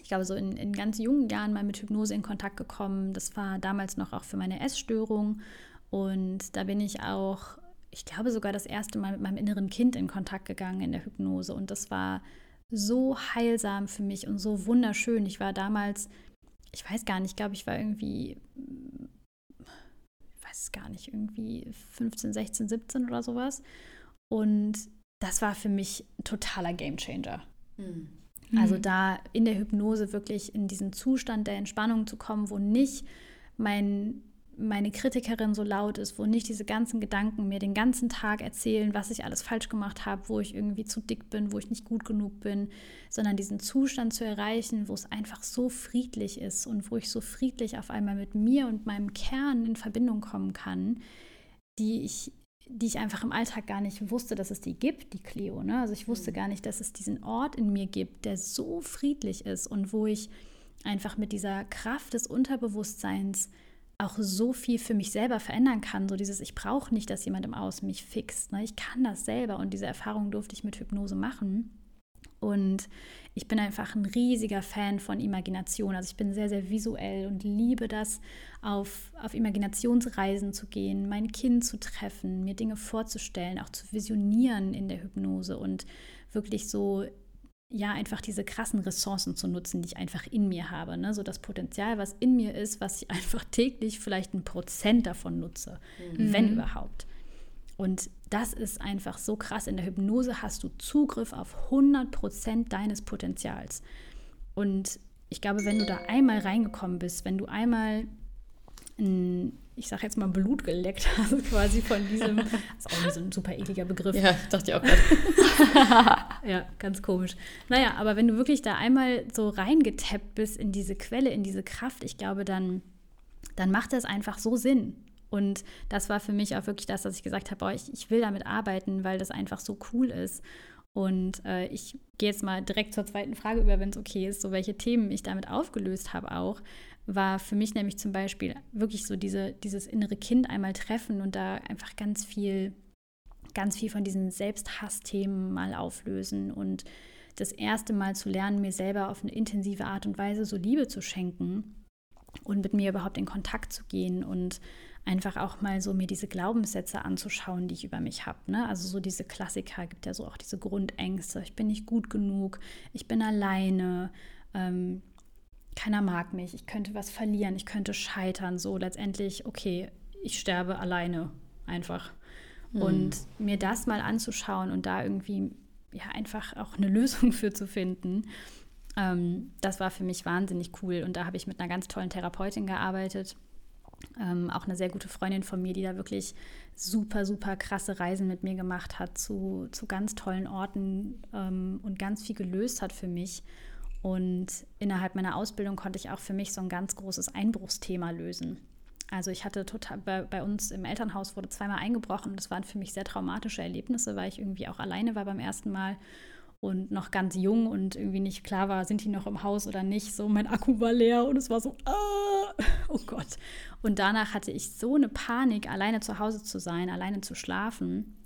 ich glaube, so in, in ganz jungen Jahren mal mit Hypnose in Kontakt gekommen. Das war damals noch auch für meine Essstörung. Und da bin ich auch ich glaube sogar das erste Mal mit meinem inneren Kind in Kontakt gegangen in der Hypnose. Und das war so heilsam für mich und so wunderschön. Ich war damals, ich weiß gar nicht, ich glaube, ich war irgendwie, ich weiß es gar nicht, irgendwie 15, 16, 17 oder sowas. Und das war für mich ein totaler Gamechanger. Mhm. Also da in der Hypnose wirklich in diesen Zustand der Entspannung zu kommen, wo nicht mein meine Kritikerin so laut ist, wo nicht diese ganzen Gedanken mir den ganzen Tag erzählen, was ich alles falsch gemacht habe, wo ich irgendwie zu dick bin, wo ich nicht gut genug bin, sondern diesen Zustand zu erreichen, wo es einfach so friedlich ist und wo ich so friedlich auf einmal mit mir und meinem Kern in Verbindung kommen kann, die ich die ich einfach im Alltag gar nicht wusste, dass es die gibt, die Cleo. Ne? Also ich wusste mhm. gar nicht, dass es diesen Ort in mir gibt, der so friedlich ist und wo ich einfach mit dieser Kraft des Unterbewusstseins auch so viel für mich selber verändern kann. So dieses, ich brauche nicht, dass jemand im Außen mich fixt. Ne? Ich kann das selber und diese Erfahrung durfte ich mit Hypnose machen. Und ich bin einfach ein riesiger Fan von Imagination. Also ich bin sehr, sehr visuell und liebe das, auf, auf Imaginationsreisen zu gehen, mein Kind zu treffen, mir Dinge vorzustellen, auch zu visionieren in der Hypnose und wirklich so ja, einfach diese krassen Ressourcen zu nutzen, die ich einfach in mir habe. Ne? So das Potenzial, was in mir ist, was ich einfach täglich vielleicht ein Prozent davon nutze, mhm. wenn überhaupt. Und das ist einfach so krass. In der Hypnose hast du Zugriff auf 100 Prozent deines Potenzials. Und ich glaube, wenn du da einmal reingekommen bist, wenn du einmal ein ich sage jetzt mal Blut geleckt also quasi von diesem, das ist auch so ein super ekliger Begriff. Ja, dachte ich auch gerade. Ja, ganz komisch. Naja, aber wenn du wirklich da einmal so reingetappt bist in diese Quelle, in diese Kraft, ich glaube, dann, dann macht das einfach so Sinn. Und das war für mich auch wirklich das, dass ich gesagt habe, boah, ich, ich will damit arbeiten, weil das einfach so cool ist. Und äh, ich gehe jetzt mal direkt zur zweiten Frage über, wenn es okay ist, so welche Themen ich damit aufgelöst habe auch war für mich nämlich zum Beispiel wirklich so diese, dieses innere Kind einmal treffen und da einfach ganz viel, ganz viel von diesen Selbsthassthemen mal auflösen und das erste Mal zu lernen, mir selber auf eine intensive Art und Weise so Liebe zu schenken und mit mir überhaupt in Kontakt zu gehen und einfach auch mal so mir diese Glaubenssätze anzuschauen, die ich über mich habe. Ne? Also so diese Klassiker, gibt ja so auch diese Grundängste, ich bin nicht gut genug, ich bin alleine, ähm, keiner mag mich, ich könnte was verlieren, ich könnte scheitern, so letztendlich, okay, ich sterbe alleine einfach. Mhm. Und mir das mal anzuschauen und da irgendwie ja einfach auch eine Lösung für zu finden, ähm, das war für mich wahnsinnig cool. Und da habe ich mit einer ganz tollen Therapeutin gearbeitet. Ähm, auch eine sehr gute Freundin von mir, die da wirklich super, super krasse Reisen mit mir gemacht hat zu, zu ganz tollen Orten ähm, und ganz viel gelöst hat für mich. Und innerhalb meiner Ausbildung konnte ich auch für mich so ein ganz großes Einbruchsthema lösen. Also ich hatte total, bei, bei, uns im Elternhaus wurde zweimal eingebrochen. Das waren für mich sehr traumatische Erlebnisse, weil ich irgendwie auch alleine war beim ersten Mal und noch ganz jung und irgendwie nicht klar war, sind die noch im Haus oder nicht. So mein Akku war leer und es war so, ah, oh Gott. Und danach hatte ich so eine Panik, alleine zu Hause zu sein, alleine zu schlafen.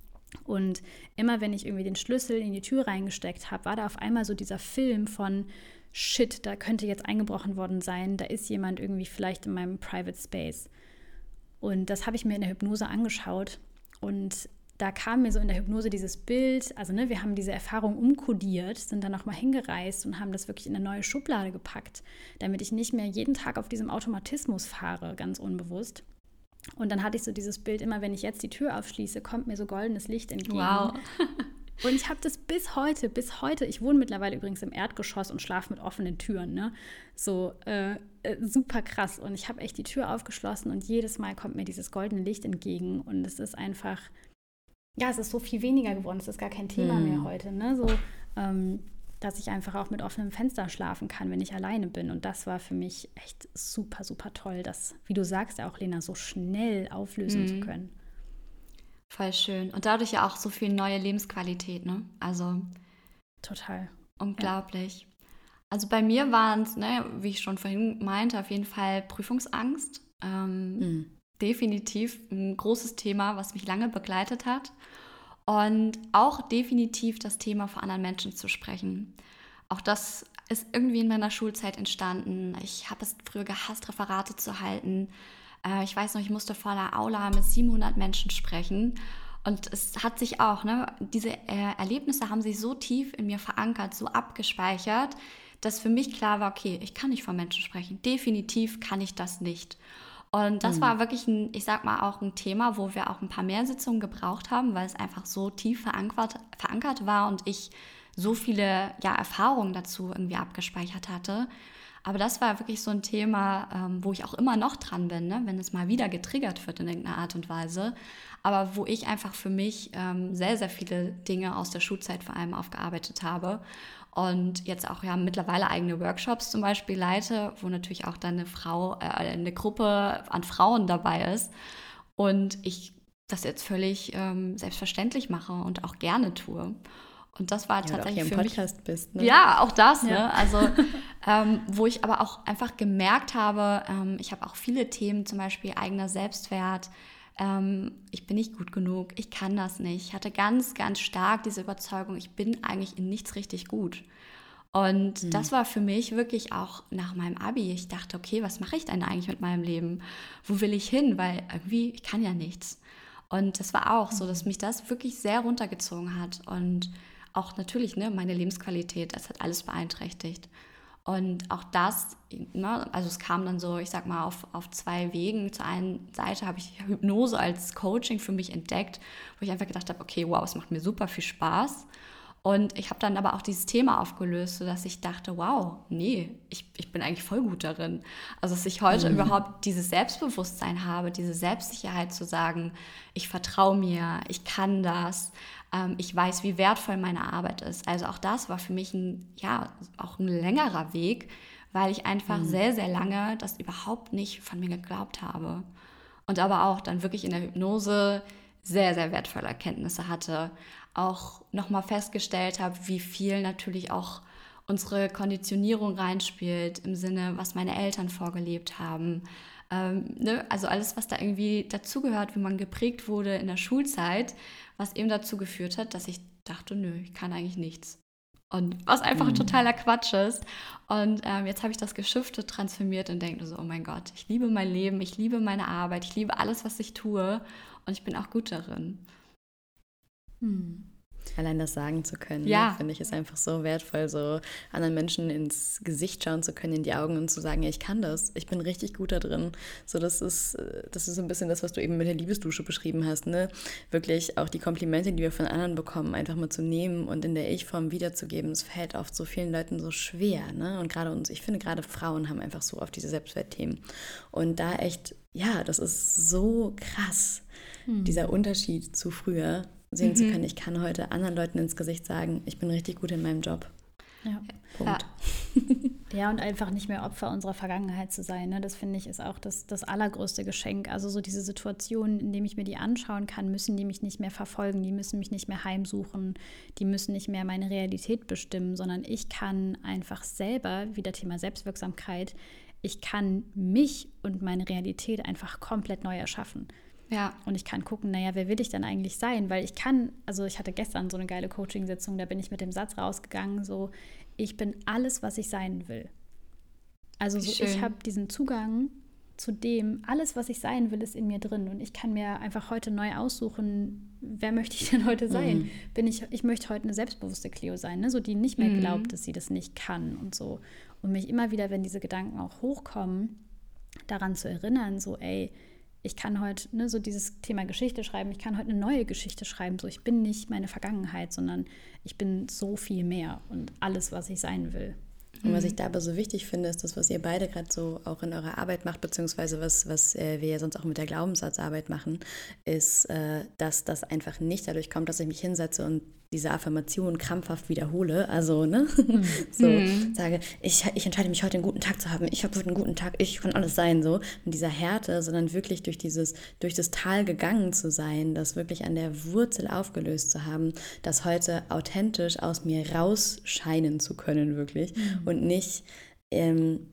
Und immer wenn ich irgendwie den Schlüssel in die Tür reingesteckt habe, war da auf einmal so dieser Film von Shit, da könnte jetzt eingebrochen worden sein, da ist jemand irgendwie vielleicht in meinem Private Space. Und das habe ich mir in der Hypnose angeschaut und da kam mir so in der Hypnose dieses Bild, also ne, wir haben diese Erfahrung umkodiert, sind dann nochmal hingereist und haben das wirklich in eine neue Schublade gepackt, damit ich nicht mehr jeden Tag auf diesem Automatismus fahre, ganz unbewusst, und dann hatte ich so dieses Bild, immer wenn ich jetzt die Tür aufschließe, kommt mir so goldenes Licht entgegen. Wow. Und ich habe das bis heute, bis heute, ich wohne mittlerweile übrigens im Erdgeschoss und schlafe mit offenen Türen, ne? So äh, äh, super krass. Und ich habe echt die Tür aufgeschlossen und jedes Mal kommt mir dieses goldene Licht entgegen. Und es ist einfach, ja, es ist so viel weniger geworden. Es ist gar kein Thema mhm. mehr heute, ne? So, ähm, dass ich einfach auch mit offenem Fenster schlafen kann, wenn ich alleine bin. Und das war für mich echt super, super toll, das, wie du sagst, auch Lena, so schnell auflösen mhm. zu können. Voll schön. Und dadurch ja auch so viel neue Lebensqualität, ne? Also. Total. Unglaublich. Ja. Also bei mir waren es, ne, wie ich schon vorhin meinte, auf jeden Fall Prüfungsangst. Ähm, mhm. Definitiv ein großes Thema, was mich lange begleitet hat. Und auch definitiv das Thema vor anderen Menschen zu sprechen. Auch das ist irgendwie in meiner Schulzeit entstanden. Ich habe es früher gehasst, Referate zu halten. Äh, ich weiß noch, ich musste vor einer Aula mit 700 Menschen sprechen. Und es hat sich auch, ne, diese äh, Erlebnisse haben sich so tief in mir verankert, so abgespeichert, dass für mich klar war, okay, ich kann nicht vor Menschen sprechen. Definitiv kann ich das nicht. Und das mhm. war wirklich ein, ich sag mal, auch ein Thema, wo wir auch ein paar mehr Sitzungen gebraucht haben, weil es einfach so tief verankert, verankert war und ich so viele ja, Erfahrungen dazu irgendwie abgespeichert hatte. Aber das war wirklich so ein Thema, ähm, wo ich auch immer noch dran bin, ne? wenn es mal wieder getriggert wird in irgendeiner Art und Weise. Aber wo ich einfach für mich ähm, sehr, sehr viele Dinge aus der Schulzeit vor allem aufgearbeitet habe und jetzt auch ja mittlerweile eigene Workshops zum Beispiel leite, wo natürlich auch dann eine Frau, äh, eine Gruppe an Frauen dabei ist und ich das jetzt völlig ähm, selbstverständlich mache und auch gerne tue. Und das war ja, tatsächlich auch für Podcast mich, bist. Ne? Ja, auch das. Ja. Ne? Also ähm, wo ich aber auch einfach gemerkt habe, ähm, ich habe auch viele Themen, zum Beispiel eigener Selbstwert, ähm, ich bin nicht gut genug, ich kann das nicht. Ich hatte ganz, ganz stark diese Überzeugung, ich bin eigentlich in nichts richtig gut. Und mhm. das war für mich wirklich auch nach meinem Abi. Ich dachte, okay, was mache ich denn eigentlich mit meinem Leben? Wo will ich hin? Weil irgendwie, ich kann ja nichts. Und das war auch so, dass mhm. mich das wirklich sehr runtergezogen hat. Und auch natürlich, ne, meine Lebensqualität, das hat alles beeinträchtigt. Und auch das, ne, also es kam dann so, ich sag mal, auf, auf zwei Wegen. Zur einen Seite habe ich Hypnose als Coaching für mich entdeckt, wo ich einfach gedacht habe, okay, wow, es macht mir super viel Spaß. Und ich habe dann aber auch dieses Thema aufgelöst, sodass ich dachte, wow, nee, ich, ich bin eigentlich voll gut darin. Also dass ich heute mhm. überhaupt dieses Selbstbewusstsein habe, diese Selbstsicherheit zu sagen, ich vertraue mir, ich kann das, ähm, ich weiß, wie wertvoll meine Arbeit ist. Also auch das war für mich ein, ja, auch ein längerer Weg, weil ich einfach mhm. sehr, sehr lange das überhaupt nicht von mir geglaubt habe. Und aber auch dann wirklich in der Hypnose sehr, sehr wertvolle Erkenntnisse hatte. Auch nochmal festgestellt habe, wie viel natürlich auch unsere Konditionierung reinspielt, im Sinne, was meine Eltern vorgelebt haben. Ähm, ne? Also alles, was da irgendwie dazugehört, wie man geprägt wurde in der Schulzeit, was eben dazu geführt hat, dass ich dachte, nö, ich kann eigentlich nichts. Und was einfach mhm. totaler Quatsch ist. Und ähm, jetzt habe ich das geschiftet, transformiert und denke so, oh mein Gott, ich liebe mein Leben, ich liebe meine Arbeit, ich liebe alles, was ich tue und ich bin auch gut darin. Mhm. Allein das sagen zu können, ja. finde ich, ist einfach so wertvoll, so anderen Menschen ins Gesicht schauen zu können, in die Augen und zu sagen, ja, ich kann das, ich bin richtig gut da drin. So, das ist, das ist ein bisschen das, was du eben mit der Liebesdusche beschrieben hast, ne? Wirklich auch die Komplimente, die wir von anderen bekommen, einfach mal zu nehmen und in der Ich-Form wiederzugeben. Es fällt oft so vielen Leuten so schwer, ne? Und gerade uns, ich finde, gerade Frauen haben einfach so oft diese Selbstwertthemen. Und da echt, ja, das ist so krass, hm. dieser Unterschied zu früher sehen mhm. zu können, ich kann heute anderen Leuten ins Gesicht sagen, ich bin richtig gut in meinem Job. Ja. Punkt. Ja. ja. und einfach nicht mehr Opfer unserer Vergangenheit zu sein. Ne? Das finde ich ist auch das, das allergrößte Geschenk. Also so diese Situationen, in denen ich mir die anschauen kann, müssen die mich nicht mehr verfolgen, die müssen mich nicht mehr heimsuchen, die müssen nicht mehr meine Realität bestimmen, sondern ich kann einfach selber, wieder Thema Selbstwirksamkeit, ich kann mich und meine Realität einfach komplett neu erschaffen. Ja. Und ich kann gucken, naja, wer will ich denn eigentlich sein? Weil ich kann, also ich hatte gestern so eine geile Coaching-Sitzung, da bin ich mit dem Satz rausgegangen, so, ich bin alles, was ich sein will. Also so, ich habe diesen Zugang zu dem, alles, was ich sein will, ist in mir drin. Und ich kann mir einfach heute neu aussuchen, wer möchte ich denn heute sein? Mhm. Bin ich, ich möchte heute eine selbstbewusste Cleo sein, ne? so die nicht mehr mhm. glaubt, dass sie das nicht kann und so. Und mich immer wieder, wenn diese Gedanken auch hochkommen, daran zu erinnern, so, ey, ich kann heute, ne, so dieses Thema Geschichte schreiben, ich kann heute eine neue Geschichte schreiben. So, ich bin nicht meine Vergangenheit, sondern ich bin so viel mehr und alles, was ich sein will. Und was ich dabei so wichtig finde, ist das, was ihr beide gerade so auch in eurer Arbeit macht, beziehungsweise was, was äh, wir ja sonst auch mit der Glaubenssatzarbeit machen, ist, äh, dass das einfach nicht dadurch kommt, dass ich mich hinsetze und diese Affirmation krampfhaft wiederhole, also ne, so mhm. sage, ich, ich entscheide mich heute einen guten Tag zu haben, ich habe heute einen guten Tag, ich kann alles sein, so. In dieser Härte, sondern wirklich durch dieses, durch das Tal gegangen zu sein, das wirklich an der Wurzel aufgelöst zu haben, das heute authentisch aus mir rausscheinen zu können, wirklich. Mhm. und nicht ähm,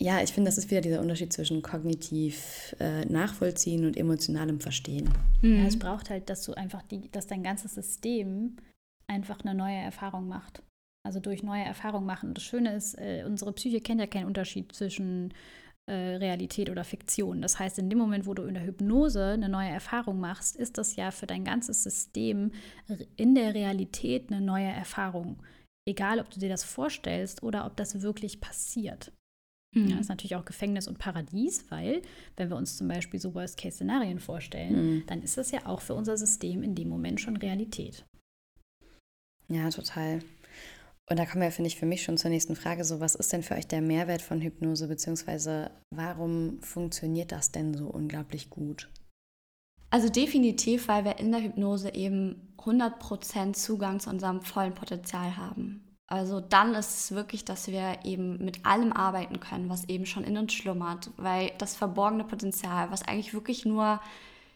ja, ich finde, das ist wieder dieser Unterschied zwischen kognitiv äh, nachvollziehen und emotionalem Verstehen. Mhm. Ja, es braucht halt, dass du einfach die, dass dein ganzes System einfach eine neue Erfahrung macht. Also durch neue Erfahrungen machen. Das Schöne ist, äh, unsere Psyche kennt ja keinen Unterschied zwischen äh, Realität oder Fiktion. Das heißt, in dem Moment, wo du in der Hypnose eine neue Erfahrung machst, ist das ja für dein ganzes System in der Realität eine neue Erfahrung. Egal, ob du dir das vorstellst oder ob das wirklich passiert. Mhm. Ja, ist natürlich auch Gefängnis und Paradies, weil, wenn wir uns zum Beispiel so Worst-Case-Szenarien vorstellen, mhm. dann ist das ja auch für unser System in dem Moment schon Realität. Ja, total. Und da kommen wir, finde ich, für mich schon zur nächsten Frage. So, was ist denn für euch der Mehrwert von Hypnose, beziehungsweise warum funktioniert das denn so unglaublich gut? Also definitiv, weil wir in der Hypnose eben 100% Zugang zu unserem vollen Potenzial haben. Also dann ist es wirklich, dass wir eben mit allem arbeiten können, was eben schon in uns schlummert, weil das verborgene Potenzial, was eigentlich wirklich nur,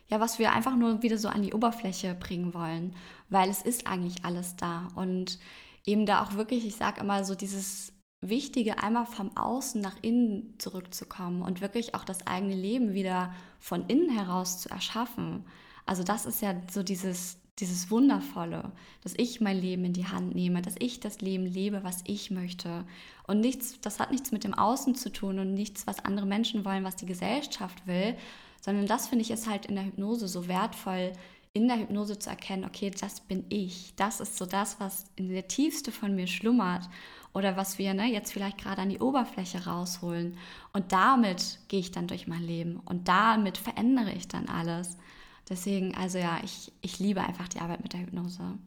ja, was wir einfach nur wieder so an die Oberfläche bringen wollen, weil es ist eigentlich alles da und eben da auch wirklich, ich sage immer so dieses Wichtige, einmal vom Außen nach innen zurückzukommen und wirklich auch das eigene Leben wieder von innen heraus zu erschaffen. Also das ist ja so dieses dieses Wundervolle, dass ich mein Leben in die Hand nehme, dass ich das Leben lebe, was ich möchte. Und nichts, das hat nichts mit dem Außen zu tun und nichts, was andere Menschen wollen, was die Gesellschaft will, sondern das finde ich ist halt in der Hypnose so wertvoll, in der Hypnose zu erkennen, okay, das bin ich. Das ist so das, was in der Tiefste von mir schlummert oder was wir ne, jetzt vielleicht gerade an die Oberfläche rausholen. Und damit gehe ich dann durch mein Leben und damit verändere ich dann alles. Deswegen, also ja, ich, ich liebe einfach die Arbeit mit der Hypnose.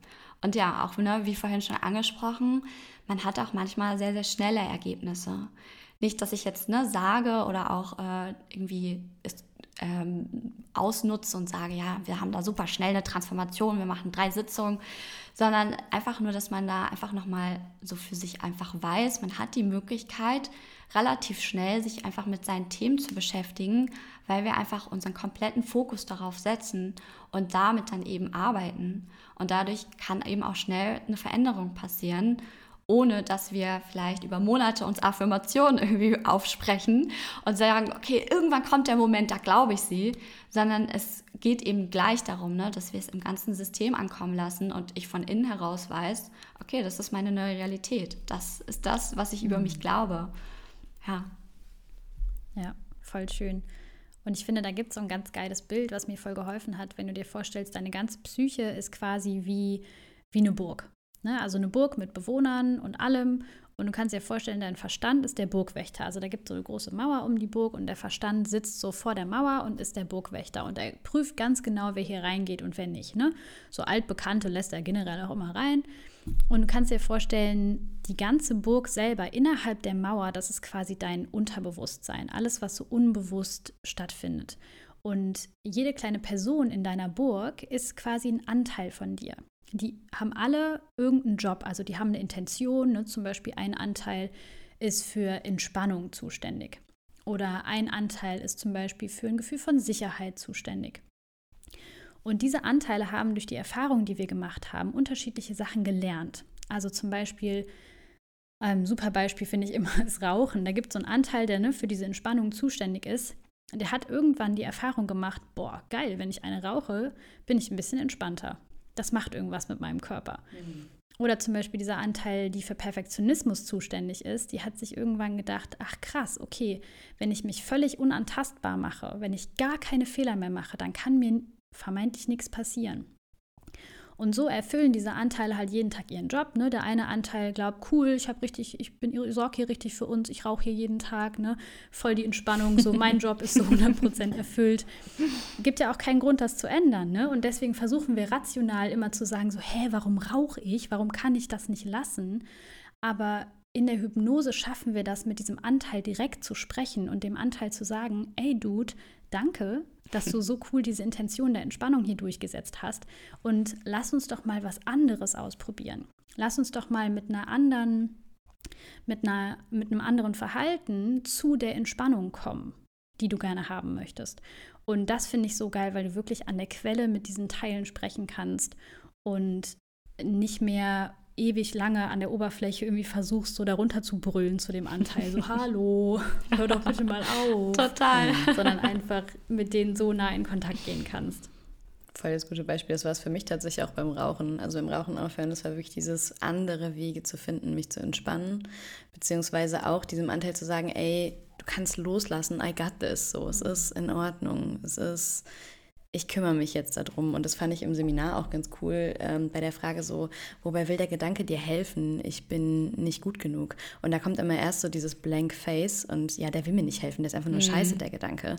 Und ja, auch ne, wie vorhin schon angesprochen, man hat auch manchmal sehr, sehr schnelle Ergebnisse. Nicht, dass ich jetzt ne, sage oder auch äh, irgendwie ist, ähm, ausnutze und sage, ja, wir haben da super schnell eine Transformation, wir machen drei Sitzungen, sondern einfach nur, dass man da einfach nochmal so für sich einfach weiß, man hat die Möglichkeit, relativ schnell sich einfach mit seinen Themen zu beschäftigen, weil wir einfach unseren kompletten Fokus darauf setzen und damit dann eben arbeiten. Und dadurch kann eben auch schnell eine Veränderung passieren ohne dass wir vielleicht über Monate uns Affirmationen irgendwie aufsprechen und sagen, okay, irgendwann kommt der Moment, da glaube ich sie, sondern es geht eben gleich darum, ne, dass wir es im ganzen System ankommen lassen und ich von innen heraus weiß, okay, das ist meine neue Realität. Das ist das, was ich über mich mhm. glaube. Ja. Ja, voll schön. Und ich finde, da gibt es so ein ganz geiles Bild, was mir voll geholfen hat, wenn du dir vorstellst, deine ganze Psyche ist quasi wie, wie eine Burg. Ne? Also eine Burg mit Bewohnern und allem. Und du kannst dir vorstellen, dein Verstand ist der Burgwächter. Also da gibt es so eine große Mauer um die Burg und der Verstand sitzt so vor der Mauer und ist der Burgwächter. Und er prüft ganz genau, wer hier reingeht und wer nicht. Ne? So altbekannte lässt er generell auch immer rein. Und du kannst dir vorstellen, die ganze Burg selber innerhalb der Mauer, das ist quasi dein Unterbewusstsein. Alles, was so unbewusst stattfindet. Und jede kleine Person in deiner Burg ist quasi ein Anteil von dir die haben alle irgendeinen Job, also die haben eine Intention, ne? zum Beispiel ein Anteil ist für Entspannung zuständig oder ein Anteil ist zum Beispiel für ein Gefühl von Sicherheit zuständig. Und diese Anteile haben durch die Erfahrungen, die wir gemacht haben, unterschiedliche Sachen gelernt. Also zum Beispiel, ein super Beispiel finde ich immer das Rauchen. Da gibt es so einen Anteil, der ne, für diese Entspannung zuständig ist. Der hat irgendwann die Erfahrung gemacht, boah, geil, wenn ich eine rauche, bin ich ein bisschen entspannter das macht irgendwas mit meinem Körper. Mhm. Oder zum Beispiel dieser Anteil, die für Perfektionismus zuständig ist, die hat sich irgendwann gedacht, ach krass, okay, wenn ich mich völlig unantastbar mache, wenn ich gar keine Fehler mehr mache, dann kann mir vermeintlich nichts passieren. Und so erfüllen diese Anteile halt jeden Tag ihren Job. Ne? Der eine Anteil glaubt, cool, ich habe richtig, ich bin, ich sorge hier richtig für uns, ich rauche hier jeden Tag, ne? voll die Entspannung, so mein Job ist so 100% erfüllt. Gibt ja auch keinen Grund, das zu ändern. Ne? Und deswegen versuchen wir rational immer zu sagen, so, hä, warum rauche ich? Warum kann ich das nicht lassen? Aber in der Hypnose schaffen wir das, mit diesem Anteil direkt zu sprechen und dem Anteil zu sagen, ey Dude, danke, dass du so cool diese Intention der Entspannung hier durchgesetzt hast. Und lass uns doch mal was anderes ausprobieren. Lass uns doch mal mit einer anderen, mit, einer, mit einem anderen Verhalten zu der Entspannung kommen, die du gerne haben möchtest. Und das finde ich so geil, weil du wirklich an der Quelle mit diesen Teilen sprechen kannst und nicht mehr ewig lange an der Oberfläche irgendwie versuchst, so darunter zu brüllen zu dem Anteil. So, hallo, hör doch bitte mal auf. Total. Sondern einfach mit denen so nah in Kontakt gehen kannst. Voll das gute Beispiel. Das war es für mich tatsächlich auch beim Rauchen. Also im Rauchen aufhören, das war wirklich dieses andere Wege zu finden, mich zu entspannen. Beziehungsweise auch diesem Anteil zu sagen, ey, du kannst loslassen, I got this. So, es ist in Ordnung. Es ist ich kümmere mich jetzt darum. Und das fand ich im Seminar auch ganz cool ähm, bei der Frage so, wobei will der Gedanke dir helfen? Ich bin nicht gut genug. Und da kommt immer erst so dieses Blank Face und ja, der will mir nicht helfen, der ist einfach nur mhm. scheiße, der Gedanke.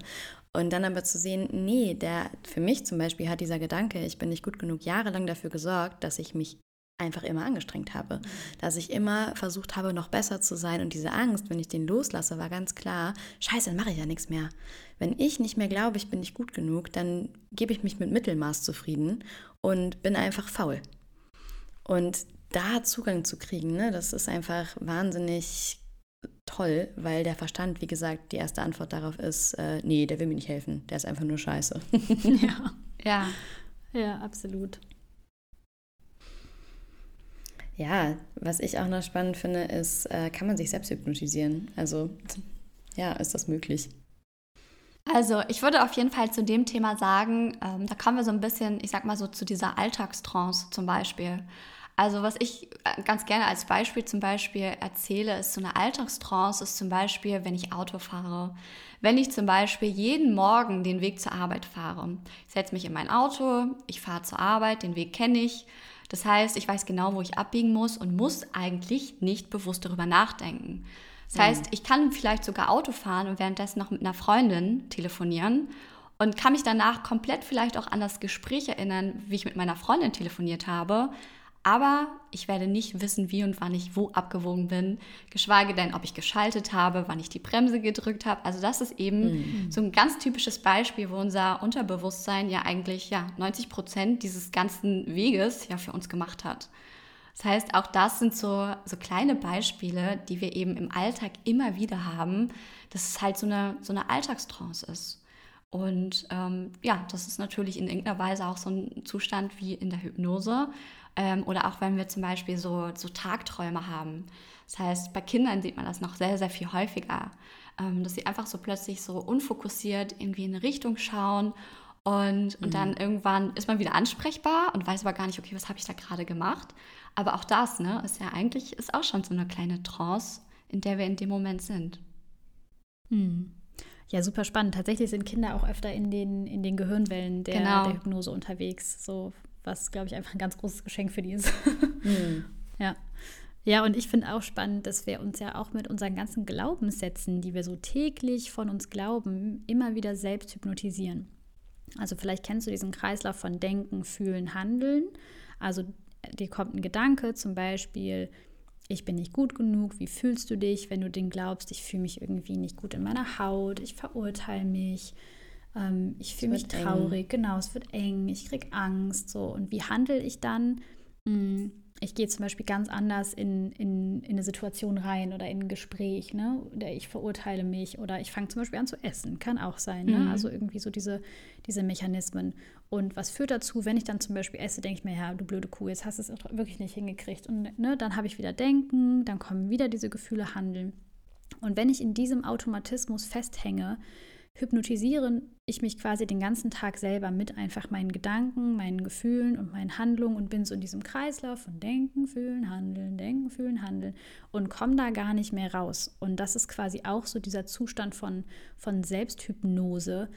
Und dann aber zu sehen, nee, der, für mich zum Beispiel hat dieser Gedanke, ich bin nicht gut genug, jahrelang dafür gesorgt, dass ich mich einfach immer angestrengt habe. Dass ich immer versucht habe, noch besser zu sein. Und diese Angst, wenn ich den loslasse, war ganz klar, scheiße, dann mache ich ja nichts mehr. Wenn ich nicht mehr glaube, ich bin nicht gut genug, dann gebe ich mich mit Mittelmaß zufrieden und bin einfach faul. Und da Zugang zu kriegen, ne, das ist einfach wahnsinnig toll, weil der Verstand, wie gesagt, die erste Antwort darauf ist, äh, nee, der will mir nicht helfen, der ist einfach nur scheiße. ja. Ja. Ja, absolut. Ja, was ich auch noch spannend finde, ist, äh, kann man sich selbst hypnotisieren? Also, ja, ist das möglich? Also, ich würde auf jeden Fall zu dem Thema sagen, ähm, da kommen wir so ein bisschen, ich sag mal so zu dieser Alltagstrance zum Beispiel. Also, was ich äh, ganz gerne als Beispiel zum Beispiel erzähle, ist so eine Alltagstrance, ist zum Beispiel, wenn ich Auto fahre. Wenn ich zum Beispiel jeden Morgen den Weg zur Arbeit fahre. Ich setze mich in mein Auto, ich fahre zur Arbeit, den Weg kenne ich das heißt, ich weiß genau, wo ich abbiegen muss und muss eigentlich nicht bewusst darüber nachdenken. Das heißt, ich kann vielleicht sogar Auto fahren und währenddessen noch mit einer Freundin telefonieren und kann mich danach komplett vielleicht auch an das Gespräch erinnern, wie ich mit meiner Freundin telefoniert habe, aber ich werde nicht wissen, wie und wann ich wo abgewogen bin, geschweige denn, ob ich geschaltet habe, wann ich die Bremse gedrückt habe. Also das ist eben mhm. so ein ganz typisches Beispiel, wo unser Unterbewusstsein ja eigentlich ja 90 Prozent dieses ganzen Weges ja für uns gemacht hat. Das heißt, auch das sind so, so kleine Beispiele, die wir eben im Alltag immer wieder haben, dass es halt so eine, so eine Alltagstrance ist. Und ähm, ja, das ist natürlich in irgendeiner Weise auch so ein Zustand wie in der Hypnose, ähm, oder auch wenn wir zum Beispiel so, so Tagträume haben. Das heißt, bei Kindern sieht man das noch sehr, sehr viel häufiger, ähm, dass sie einfach so plötzlich so unfokussiert irgendwie in eine Richtung schauen und, und dann mhm. irgendwann ist man wieder ansprechbar und weiß aber gar nicht, okay, was habe ich da gerade gemacht. Aber auch das, ne, ist ja eigentlich, ist auch schon so eine kleine Trance, in der wir in dem Moment sind. Hm. Ja, super spannend. Tatsächlich sind Kinder auch öfter in den, in den Gehirnwellen der, genau. der Hypnose unterwegs. So was, glaube ich, einfach ein ganz großes Geschenk für die ist. Mhm. Ja. Ja, und ich finde auch spannend, dass wir uns ja auch mit unseren ganzen Glaubenssätzen, die wir so täglich von uns glauben, immer wieder selbst hypnotisieren. Also vielleicht kennst du diesen Kreislauf von Denken, Fühlen, Handeln. Also dir kommt ein Gedanke, zum Beispiel, ich bin nicht gut genug, wie fühlst du dich, wenn du den glaubst, ich fühle mich irgendwie nicht gut in meiner Haut, ich verurteile mich, ähm, ich fühle mich traurig, eng. genau, es wird eng, ich kriege Angst, so. Und wie handle ich dann? Hm, ich gehe zum Beispiel ganz anders in, in, in eine Situation rein oder in ein Gespräch, ne? Oder ich verurteile mich oder ich fange zum Beispiel an zu essen, kann auch sein, ne? Mhm. Also irgendwie so diese, diese Mechanismen. Und was führt dazu, wenn ich dann zum Beispiel esse, denke ich mir, ja, du blöde Kuh, jetzt hast du es wirklich nicht hingekriegt. Und ne, dann habe ich wieder Denken, dann kommen wieder diese Gefühle Handeln. Und wenn ich in diesem Automatismus festhänge, hypnotisiere ich mich quasi den ganzen Tag selber mit einfach meinen Gedanken, meinen Gefühlen und meinen Handlungen und bin so in diesem Kreislauf von Denken, Fühlen, Handeln, Denken, Fühlen, Handeln und komme da gar nicht mehr raus. Und das ist quasi auch so dieser Zustand von, von Selbsthypnose,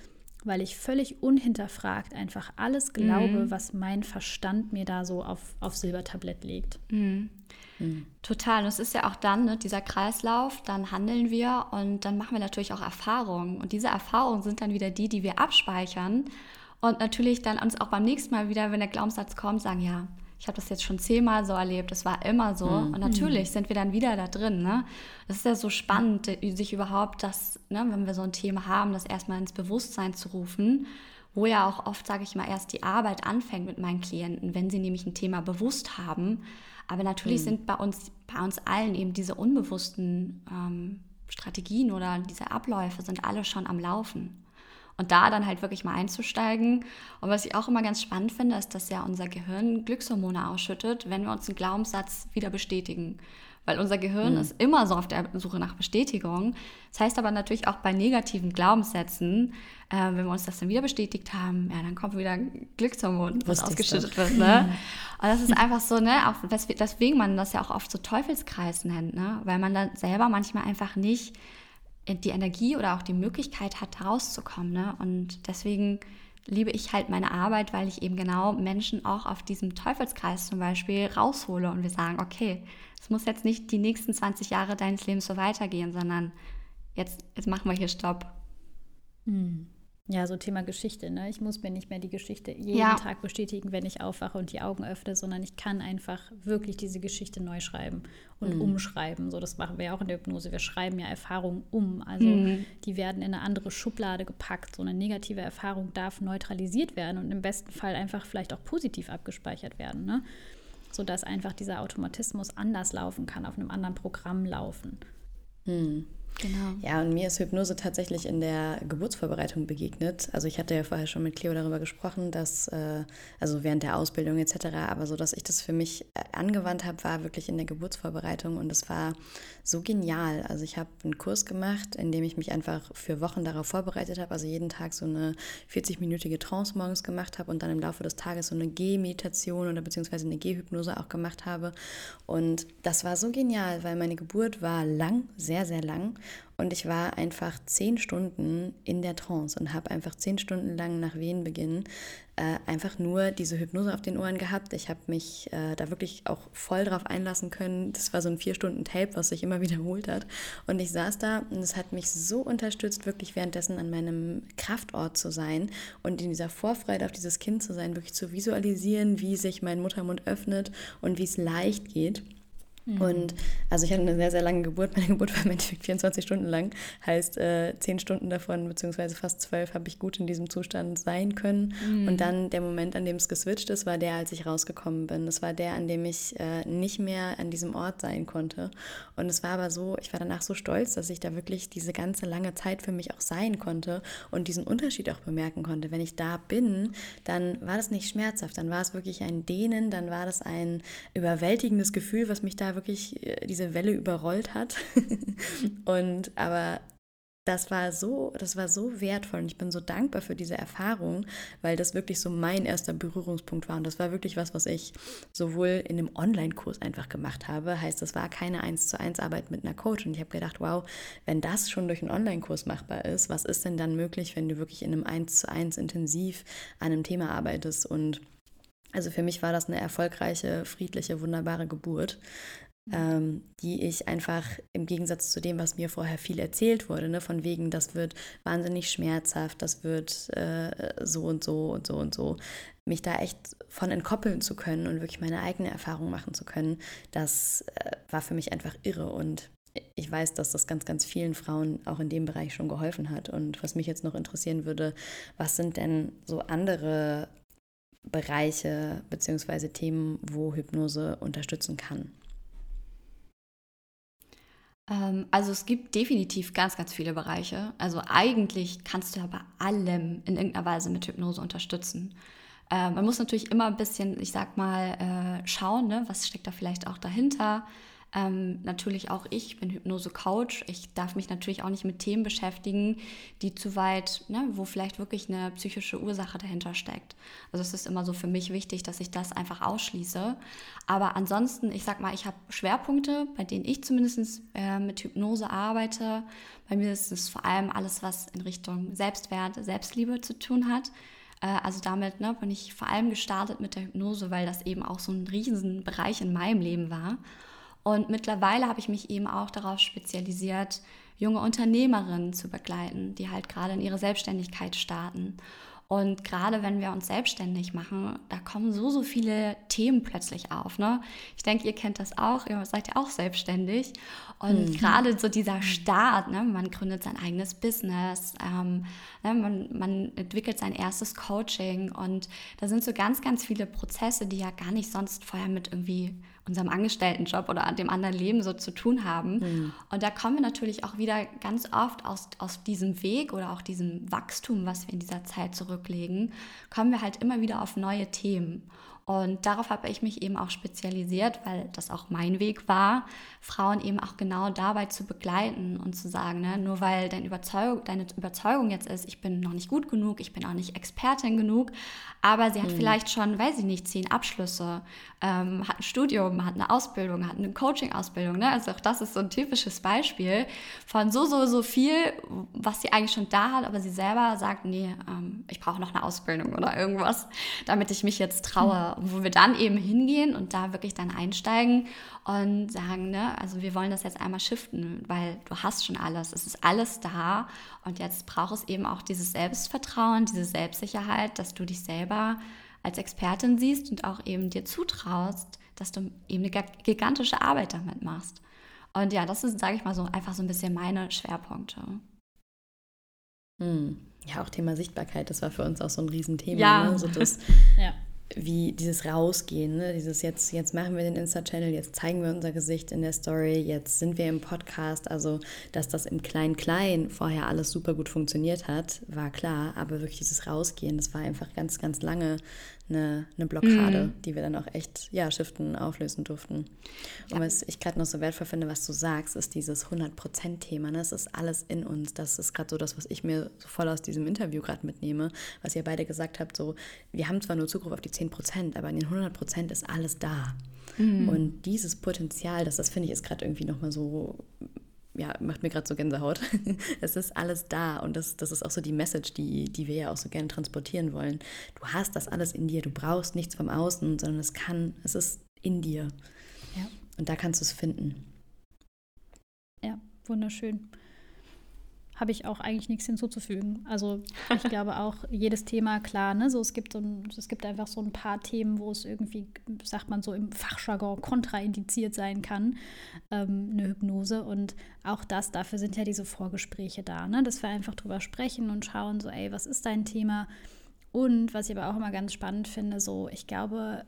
weil ich völlig unhinterfragt einfach alles glaube, mhm. was mein Verstand mir da so auf, auf Silbertablett legt. Mhm. Mhm. Total. Und es ist ja auch dann ne, dieser Kreislauf, dann handeln wir und dann machen wir natürlich auch Erfahrungen. Und diese Erfahrungen sind dann wieder die, die wir abspeichern und natürlich dann uns auch beim nächsten Mal wieder, wenn der Glaubenssatz kommt, sagen, ja, ich habe das jetzt schon zehnmal so erlebt, es war immer so. Mhm. Und natürlich sind wir dann wieder da drin. Ne? Das ist ja so spannend, sich überhaupt das, ne, wenn wir so ein Thema haben, das erstmal ins Bewusstsein zu rufen, wo ja auch oft, sage ich mal, erst die Arbeit anfängt mit meinen Klienten, wenn sie nämlich ein Thema bewusst haben. Aber natürlich mhm. sind bei uns, bei uns allen eben diese unbewussten ähm, Strategien oder diese Abläufe sind alle schon am Laufen. Und da dann halt wirklich mal einzusteigen. Und was ich auch immer ganz spannend finde, ist, dass ja unser Gehirn Glückshormone ausschüttet, wenn wir uns einen Glaubenssatz wieder bestätigen. Weil unser Gehirn mhm. ist immer so auf der Suche nach Bestätigung. Das heißt aber natürlich auch bei negativen Glaubenssätzen, äh, wenn wir uns das dann wieder bestätigt haben, ja, dann kommt wieder Glückshormon, was ausgeschüttet wird. Ne? Und das ist einfach so, ne, auch deswegen man das ja auch oft so Teufelskreis nennt, ne? weil man dann selber manchmal einfach nicht die Energie oder auch die Möglichkeit hat, rauszukommen. Ne? Und deswegen liebe ich halt meine Arbeit, weil ich eben genau Menschen auch auf diesem Teufelskreis zum Beispiel raushole und wir sagen, okay, es muss jetzt nicht die nächsten 20 Jahre deines Lebens so weitergehen, sondern jetzt, jetzt machen wir hier Stopp. Hm. Ja, so Thema Geschichte. Ne? Ich muss mir nicht mehr die Geschichte jeden ja. Tag bestätigen, wenn ich aufwache und die Augen öffne, sondern ich kann einfach wirklich diese Geschichte neu schreiben und mhm. umschreiben. So, das machen wir ja auch in der Hypnose. Wir schreiben ja Erfahrungen um. Also mhm. die werden in eine andere Schublade gepackt. So eine negative Erfahrung darf neutralisiert werden und im besten Fall einfach vielleicht auch positiv abgespeichert werden. Ne? Sodass einfach dieser Automatismus anders laufen kann, auf einem anderen Programm laufen. Mhm. Genau. Ja, und mir ist Hypnose tatsächlich in der Geburtsvorbereitung begegnet. Also ich hatte ja vorher schon mit Cleo darüber gesprochen, dass, äh, also während der Ausbildung etc., aber so, dass ich das für mich äh, angewandt habe, war wirklich in der Geburtsvorbereitung und es war so genial. Also ich habe einen Kurs gemacht, in dem ich mich einfach für Wochen darauf vorbereitet habe, also jeden Tag so eine 40-minütige Trance morgens gemacht habe und dann im Laufe des Tages so eine Gehmeditation oder beziehungsweise eine Gehhypnose auch gemacht habe. Und das war so genial, weil meine Geburt war lang, sehr, sehr lang und ich war einfach zehn Stunden in der Trance und habe einfach zehn Stunden lang nach Wehenbeginn äh, einfach nur diese Hypnose auf den Ohren gehabt. Ich habe mich äh, da wirklich auch voll drauf einlassen können. Das war so ein vier Stunden Tape, was sich immer wiederholt hat. Und ich saß da und es hat mich so unterstützt, wirklich währenddessen an meinem Kraftort zu sein und in dieser Vorfreude auf dieses Kind zu sein, wirklich zu visualisieren, wie sich mein Muttermund öffnet und wie es leicht geht. Mhm. Und also ich hatte eine sehr, sehr lange Geburt. Meine Geburt war im Endeffekt 24 Stunden lang. Heißt, äh, 10 Stunden davon, beziehungsweise fast 12, habe ich gut in diesem Zustand sein können. Mhm. Und dann der Moment, an dem es geswitcht ist, war der, als ich rausgekommen bin. Das war der, an dem ich äh, nicht mehr an diesem Ort sein konnte. Und es war aber so, ich war danach so stolz, dass ich da wirklich diese ganze lange Zeit für mich auch sein konnte und diesen Unterschied auch bemerken konnte. Wenn ich da bin, dann war das nicht schmerzhaft, dann war es wirklich ein Dehnen, dann war das ein überwältigendes Gefühl, was mich da wirklich äh, diese Welle überrollt hat. und aber das war so, das war so wertvoll und ich bin so dankbar für diese Erfahrung, weil das wirklich so mein erster Berührungspunkt war. Und das war wirklich was, was ich sowohl in einem Online-Kurs einfach gemacht habe, heißt, das war keine 1 zu 1 Arbeit mit einer Coach. Und ich habe gedacht, wow, wenn das schon durch einen Online-Kurs machbar ist, was ist denn dann möglich, wenn du wirklich in einem 1 zu 1 intensiv an einem Thema arbeitest? Und also für mich war das eine erfolgreiche, friedliche, wunderbare Geburt, mhm. ähm, die ich einfach im Gegensatz zu dem, was mir vorher viel erzählt wurde, ne, von wegen, das wird wahnsinnig schmerzhaft, das wird äh, so und so und so und so, mich da echt von entkoppeln zu können und wirklich meine eigene Erfahrung machen zu können, das äh, war für mich einfach irre und ich weiß, dass das ganz, ganz vielen Frauen auch in dem Bereich schon geholfen hat. Und was mich jetzt noch interessieren würde, was sind denn so andere Bereiche bzw. Themen, wo Hypnose unterstützen kann? Ähm, also es gibt definitiv ganz, ganz viele Bereiche. Also eigentlich kannst du ja bei allem in irgendeiner Weise mit Hypnose unterstützen. Äh, man muss natürlich immer ein bisschen, ich sag mal, äh, schauen, ne, was steckt da vielleicht auch dahinter. Ähm, natürlich auch ich, bin Hypnose-Coach. Ich darf mich natürlich auch nicht mit Themen beschäftigen, die zu weit, ne, wo vielleicht wirklich eine psychische Ursache dahinter steckt. Also es ist immer so für mich wichtig, dass ich das einfach ausschließe. Aber ansonsten, ich sag mal, ich habe Schwerpunkte, bei denen ich zumindest äh, mit Hypnose arbeite. Bei mir ist es vor allem alles, was in Richtung Selbstwert, Selbstliebe zu tun hat. Äh, also damit ne, bin ich vor allem gestartet mit der Hypnose, weil das eben auch so ein Riesenbereich in meinem Leben war. Und mittlerweile habe ich mich eben auch darauf spezialisiert, junge Unternehmerinnen zu begleiten, die halt gerade in ihre Selbstständigkeit starten. Und gerade wenn wir uns selbstständig machen, da kommen so, so viele Themen plötzlich auf. Ne? Ich denke, ihr kennt das auch, ihr seid ja auch selbstständig. Und mhm. gerade so dieser Start, ne? man gründet sein eigenes Business, ähm, ne? man, man entwickelt sein erstes Coaching und da sind so ganz, ganz viele Prozesse, die ja gar nicht sonst vorher mit irgendwie unserem Angestelltenjob oder dem anderen Leben so zu tun haben. Mhm. Und da kommen wir natürlich auch wieder ganz oft aus, aus diesem Weg oder auch diesem Wachstum, was wir in dieser Zeit zurücklegen, kommen wir halt immer wieder auf neue Themen. Und darauf habe ich mich eben auch spezialisiert, weil das auch mein Weg war, Frauen eben auch genau dabei zu begleiten und zu sagen, ne, nur weil deine Überzeugung, deine Überzeugung jetzt ist, ich bin noch nicht gut genug, ich bin auch nicht Expertin genug, aber sie hat mhm. vielleicht schon, weiß ich nicht, zehn Abschlüsse, ähm, hat ein Studium, hat eine Ausbildung, hat eine Coaching-Ausbildung. Ne? Also auch das ist so ein typisches Beispiel von so, so, so viel, was sie eigentlich schon da hat, aber sie selber sagt, nee, ähm, ich brauche noch eine Ausbildung oder irgendwas, damit ich mich jetzt traue. Mhm. Wo wir dann eben hingehen und da wirklich dann einsteigen und sagen, ne, also wir wollen das jetzt einmal shiften, weil du hast schon alles, es ist alles da und jetzt braucht es eben auch dieses Selbstvertrauen, diese Selbstsicherheit, dass du dich selber als Expertin siehst und auch eben dir zutraust, dass du eben eine gigantische Arbeit damit machst. Und ja, das ist, sage ich mal so, einfach so ein bisschen meine Schwerpunkte. Hm. Ja, auch Thema Sichtbarkeit, das war für uns auch so ein Riesenthema. Ja. Ne? So das, ja wie dieses Rausgehen, ne? dieses jetzt, jetzt machen wir den Insta-Channel, jetzt zeigen wir unser Gesicht in der Story, jetzt sind wir im Podcast. Also, dass das im Klein-Klein vorher alles super gut funktioniert hat, war klar. Aber wirklich dieses Rausgehen, das war einfach ganz, ganz lange eine, eine Blockade, mhm. die wir dann auch echt, ja, shiften, auflösen durften. Ja. Und was ich gerade noch so wertvoll finde, was du sagst, ist dieses 100%-Thema. Ne? Es ist alles in uns. Das ist gerade so das, was ich mir so voll aus diesem Interview gerade mitnehme, was ihr beide gesagt habt, so, wir haben zwar nur Zugriff auf die 10%, aber in den 100% ist alles da. Mhm. Und dieses Potenzial, das, das finde ich, ist gerade irgendwie nochmal so ja, macht mir gerade so Gänsehaut. es ist alles da und das, das ist auch so die Message, die, die wir ja auch so gerne transportieren wollen. Du hast das alles in dir, du brauchst nichts vom Außen, sondern es kann, es ist in dir. Ja. Und da kannst du es finden. Ja, wunderschön habe ich auch eigentlich nichts hinzuzufügen. Also ich glaube auch jedes Thema klar, ne? So es gibt so ein, es gibt einfach so ein paar Themen, wo es irgendwie, sagt man so im Fachjargon, kontraindiziert sein kann, ähm, eine Hypnose. Und auch das, dafür sind ja diese Vorgespräche da, ne? Dass wir einfach drüber sprechen und schauen, so, ey, was ist dein Thema? Und was ich aber auch immer ganz spannend finde, so, ich glaube,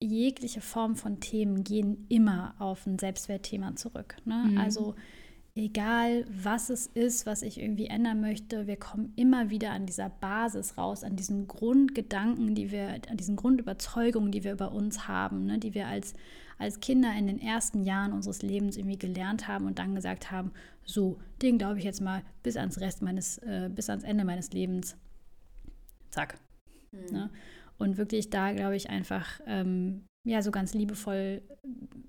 jegliche Form von Themen gehen immer auf ein Selbstwertthema zurück. Ne? Mhm. Also egal was es ist, was ich irgendwie ändern möchte, wir kommen immer wieder an dieser Basis raus, an diesen Grundgedanken, die wir, an diesen Grundüberzeugungen, die wir über uns haben, ne, die wir als, als Kinder in den ersten Jahren unseres Lebens irgendwie gelernt haben und dann gesagt haben, so, den glaube ich jetzt mal bis ans Rest meines, äh, bis ans Ende meines Lebens. Zack. Mhm. Ne? Und wirklich da, glaube ich, einfach ähm, ja so ganz liebevoll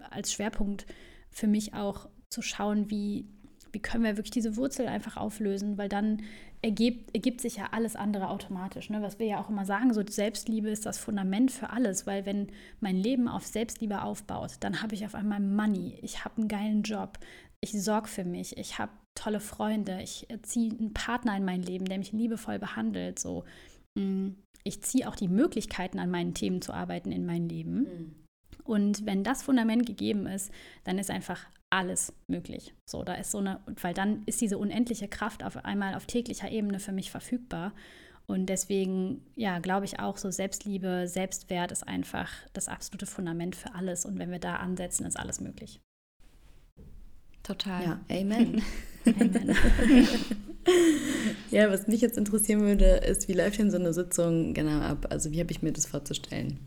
als Schwerpunkt für mich auch zu schauen, wie, wie können wir wirklich diese Wurzel einfach auflösen, weil dann ergibt, ergibt sich ja alles andere automatisch. Ne? Was wir ja auch immer sagen, so Selbstliebe ist das Fundament für alles, weil wenn mein Leben auf Selbstliebe aufbaut, dann habe ich auf einmal Money, ich habe einen geilen Job, ich sorge für mich, ich habe tolle Freunde, ich ziehe einen Partner in mein Leben, der mich liebevoll behandelt, so. Mm, ich ziehe auch die Möglichkeiten, an meinen Themen zu arbeiten in mein Leben. Mhm. Und wenn das Fundament gegeben ist, dann ist einfach alles möglich. So, da ist so eine, weil dann ist diese unendliche Kraft auf einmal auf täglicher Ebene für mich verfügbar. Und deswegen, ja, glaube ich auch, so Selbstliebe, Selbstwert ist einfach das absolute Fundament für alles. Und wenn wir da ansetzen, ist alles möglich. Total. Ja, Amen. Amen. ja, was mich jetzt interessieren würde, ist, wie läuft denn so eine Sitzung genau ab? Also wie habe ich mir das vorzustellen?